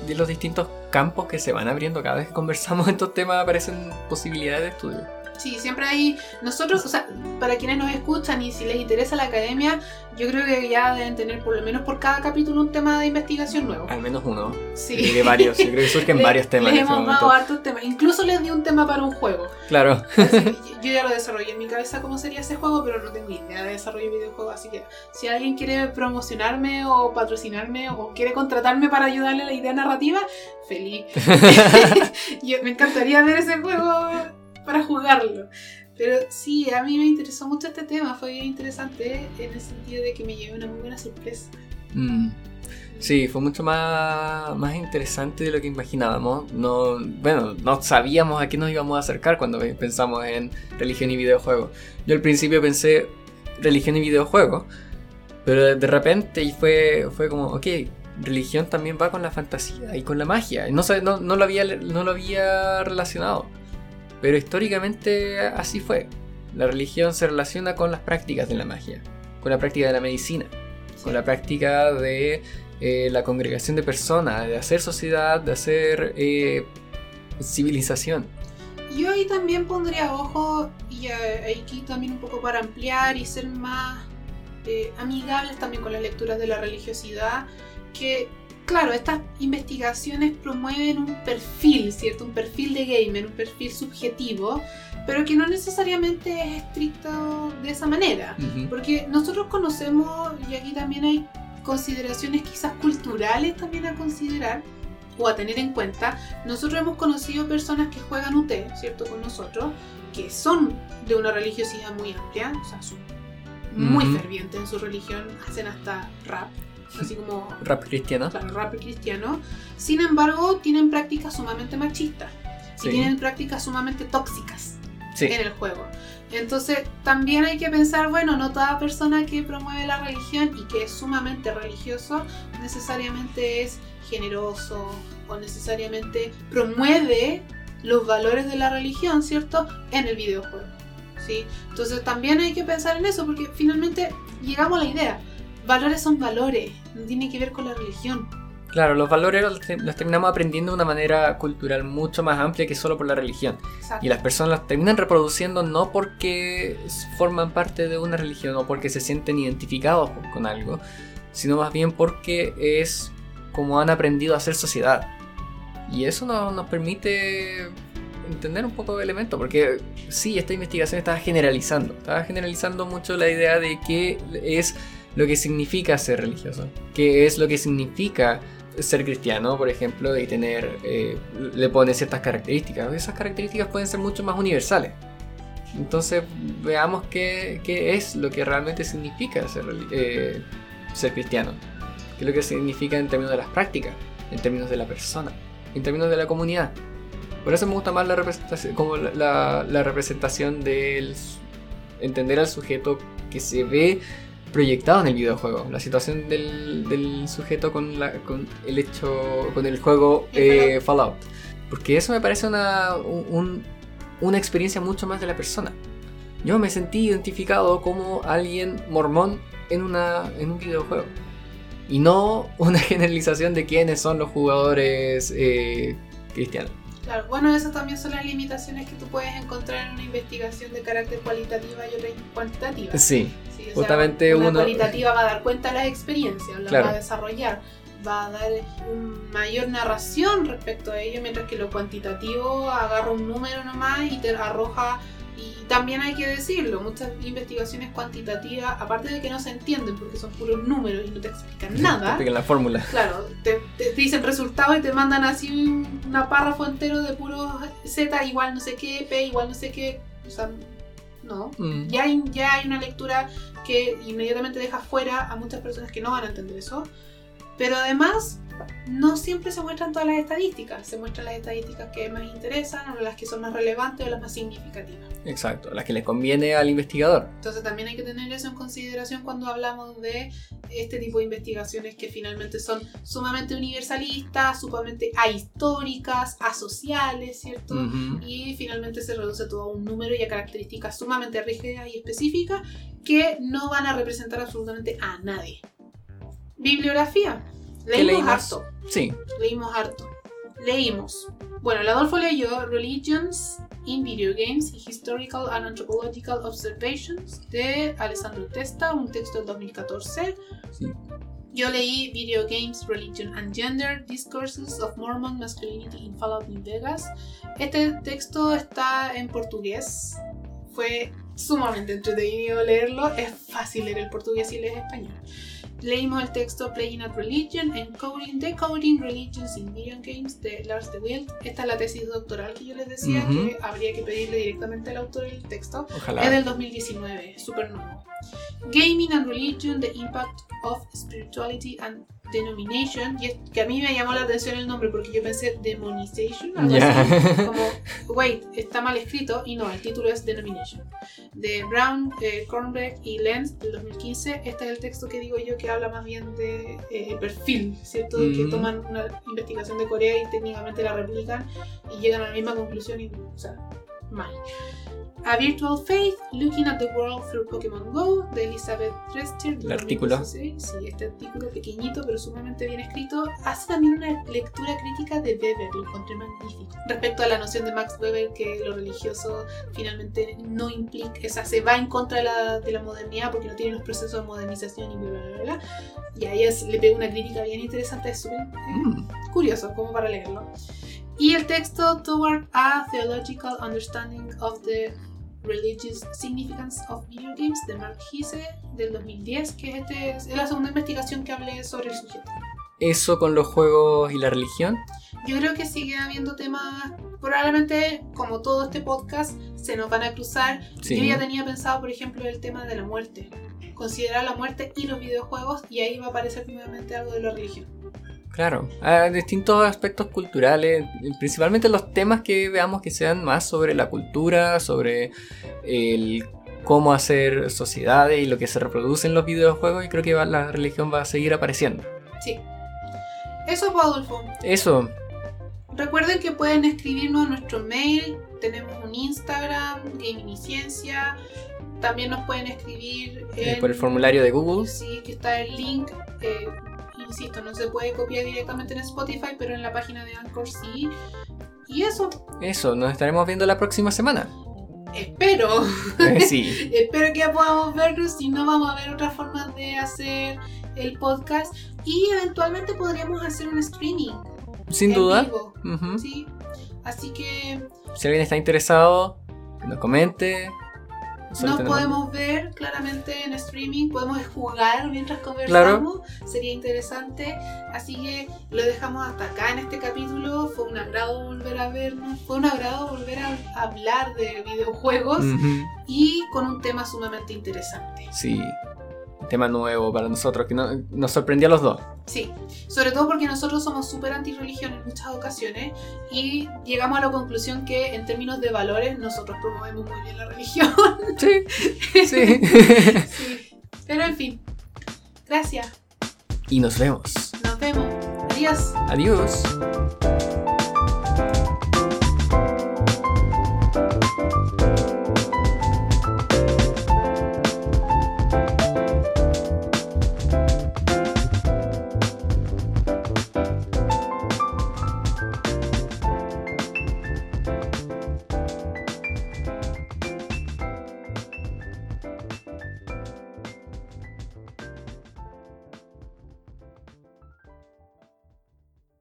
de los distintos campos que se van abriendo. Cada vez que conversamos estos temas aparecen posibilidades de estudio. Sí, siempre hay. Nosotros, o sea, para quienes nos escuchan y si les interesa la academia, yo creo que ya deben tener por lo menos por cada capítulo un tema de investigación nuevo. Al menos uno. Sí. Y de varios. Yo creo que surgen Le- varios temas Les en ese hemos dado hartos temas. Incluso les di un tema para un juego. Claro. Así que yo ya lo desarrollé en mi cabeza cómo sería ese juego, pero no tengo idea de desarrollo de videojuegos. Así que si alguien quiere promocionarme o patrocinarme o quiere contratarme para ayudarle a la idea narrativa, feliz. Yo- me encantaría ver ese juego para jugarlo. Pero sí, a mí me interesó mucho este tema, fue bien interesante en el sentido de que me llevé una muy buena sorpresa. Mm. Sí, fue mucho más, más interesante de lo que imaginábamos. No, bueno, no sabíamos a qué nos íbamos a acercar cuando pensamos en religión y videojuegos. Yo al principio pensé religión y videojuegos, pero de repente fue, fue como, ok, religión también va con la fantasía y con la magia. No, no, no, lo, había, no lo había relacionado, pero históricamente así fue. La religión se relaciona con las prácticas de la magia, con la práctica de la medicina con la práctica de eh, la congregación de personas, de hacer sociedad, de hacer eh, civilización. Yo ahí también pondría ojo, y aquí también un poco para ampliar y ser más eh, amigables también con las lecturas de la religiosidad, que claro, estas investigaciones promueven un perfil, ¿cierto? Un perfil de gamer, un perfil subjetivo, pero que no necesariamente es estricto de esa manera. Porque nosotros conocemos, y aquí también hay consideraciones quizás culturales también a considerar o a tener en cuenta. Nosotros hemos conocido personas que juegan UT, ¿cierto? Con nosotros, que son de una religiosidad muy amplia, o sea, son muy Ujú. fervientes en su religión, hacen hasta rap, así como Rap cristiano. claro, rap cristiano. Sin embargo, tienen prácticas sumamente machistas Sí. y tienen prácticas sumamente tóxicas Sí. en el juego. Entonces también hay que pensar, bueno, no toda persona que promueve la religión y que es sumamente religioso necesariamente es generoso o necesariamente promueve los valores de la religión, ¿cierto? En el videojuego. ¿sí? Entonces también hay que pensar en eso porque finalmente llegamos a la idea. Valores son valores, no tiene que ver con la religión. Claro, los valores los, te- los terminamos aprendiendo de una manera cultural mucho más amplia que solo por la religión. Exacto. Y las personas los terminan reproduciendo no porque forman parte de una religión o porque se sienten identificados con- algo, sino más bien porque es como han aprendido a hacer sociedad. Y eso no- nos permite entender un poco el elemento, porque sí, esta investigación estaba generalizando, estaba generalizando mucho la idea de qué es lo que significa ser religioso, qué es lo que significa ser cristiano, por ejemplo, y tener, eh, le pone ciertas características. Esas características pueden ser mucho más universales. Entonces, veamos qué, qué es lo que realmente significa ser, eh, ser cristiano. ¿Qué es lo que significa en términos de las prácticas? En términos de la persona, en términos de la comunidad. Por eso me gusta más la representación, como la, la- la representación del entender al sujeto que se ve proyectado en el videojuego. La situación del, del sujeto con, la, con el hecho, con el juego eh, Fallout. Porque eso me parece una, un- una experiencia mucho más de la persona. Yo me sentí identificado como alguien mormón en, una, en un videojuego. Y no una generalización de quiénes son los jugadores eh, cristianos. Claro, bueno, esas también son las limitaciones que tú puedes encontrar en una investigación de carácter cualitativa y otra cuantitativa. Sí, Sí, o sea, justamente una uno- cualitativa va a dar cuenta de las experiencias, las Claro. va a desarrollar, va a dar una mayor narración respecto a ello, mientras que lo cuantitativo agarra un número nomás y te arroja. Y también hay que decirlo, muchas investigaciones cuantitativas, aparte de que no se entienden porque son puros números y no te explican te nada, explican la fórmula. Claro, te, te- te dicen resultado y te mandan así un párrafo entero de puro Z igual no sé qué, P igual no sé qué. O sea, no. Mm. Ya hay, ya hay una lectura que inmediatamente deja fuera a muchas personas que no van a entender eso. Pero además, no siempre se muestran todas las estadísticas. Se muestran las estadísticas que más interesan o las que son más relevantes o las más significativas. Exacto, las que les conviene al investigador. Entonces también hay que tener eso en consideración cuando hablamos de este tipo de investigaciones que finalmente son sumamente universalistas, sumamente ahistóricas, asociales, ¿cierto? Ujú. Y finalmente se reduce todo a un número y a características sumamente rígidas y específicas que no van a representar absolutamente a nadie. Bibliografía. ¿Qué Leímos harto. Sí, Leímos harto. Leímos. Bueno, el Adolfo leyó Religions in Video Games, Historical and Anthropological Observations de Alessandro Testa, un texto del 2014. sí. Yo leí Video Games, Religion and Gender, Discourses of Mormon Masculinity in Fallout New Vegas. Este texto está en portugués. Fue sumamente entretenido leerlo. Es fácil leer el portugués y leer español. Leímos el texto Playing at Religion, Encoding, Decoding Religions in Video Games de Lars de Wild. Esta es la tesis doctoral que yo les decía Ujú. que habría que pedirle directamente al autor el texto. Ojalá. Es del 2019, es súper nuevo. Gaming and Religion, The Impact of Spirituality and Denomination. Y es que a mí me llamó la atención el nombre porque yo pensé Demonization, algo así. Como, wait, está mal escrito. Y no, el título es Denomination. De Brown, eh, Kornberg y Lenz del 2015. Este es el texto que digo yo que habla más bien de eh, perfil, ¿cierto? Que toman una investigación de Corea y técnicamente la replican y llegan a la misma conclusión y, o sea, mal. A Virtual Faith, Looking at the World Through Pokémon Go, de Elizabeth Rester. del El artículo. 2016. Sí, este artículo pequeñito pero sumamente bien escrito. Hace también una lectura crítica de Weber, lo encontré magnífico. Respecto a la noción de Max Weber, que lo religioso finalmente no implica, o sea, se va en contra de la, de la modernidad porque no tiene los procesos de modernización y bla, bla, bla, bla. Y ahí es- le pega una crítica bien interesante, es súper eh, Mm. curioso como para leerlo. Y el texto Toward a Theological Understanding of the Religious Significance of Video Games de Mark Hise del 2010, que es, este, es la segunda investigación que hablé sobre el sujeto. Eso con los juegos y la religión. Yo creo que sigue habiendo temas, probablemente como todo este podcast, se nos van a cruzar. Sí. Yo ya tenía pensado, por ejemplo, el tema de la muerte. Considerar la muerte y los videojuegos y ahí va a aparecer nuevamente algo de la religión. Claro, a distintos aspectos culturales, principalmente los temas que veamos que sean más sobre la cultura, sobre el cómo hacer sociedades y lo que se reproduce en los videojuegos y creo que va- la religión va a seguir apareciendo. Sí. Eso, pues, Adolfo. Eso, Recuerden que pueden escribirnos a nuestro mail. Tenemos un Instagram, Ciencia. También nos pueden escribir eh, por el formulario de Google. Sí, que está el link. eh, insisto, no se puede copiar directamente en Spotify, pero en la página de Anchor sí. Y eso, Eso, nos estaremos viendo la próxima semana. espero. Sí, espero que podamos vernos. Si no, vamos a ver otras formas de hacer el podcast. Y eventualmente podríamos hacer un streaming. sin duda. vivo. Sí. Así que Si alguien está interesado, que nos comente. Nos Nosotros tenemos- podemos ver claramente en streaming, podemos jugar mientras conversamos, sería interesante. Así que lo dejamos hasta acá en este capítulo. Fue un agrado volver a vernos, fue un agrado volver a hablar de videojuegos y con un tema sumamente interesante. Sí, tema nuevo para nosotros que no- nos sorprendió a los dos. Sí, sobre todo porque nosotros somos súper antirreligión en muchas ocasiones y llegamos a la conclusión que en términos de valores nosotros promovemos muy bien la religión. Sí, sí. Sí. Pero en fin, gracias. y nos vemos. Nos vemos. Adiós. Adiós.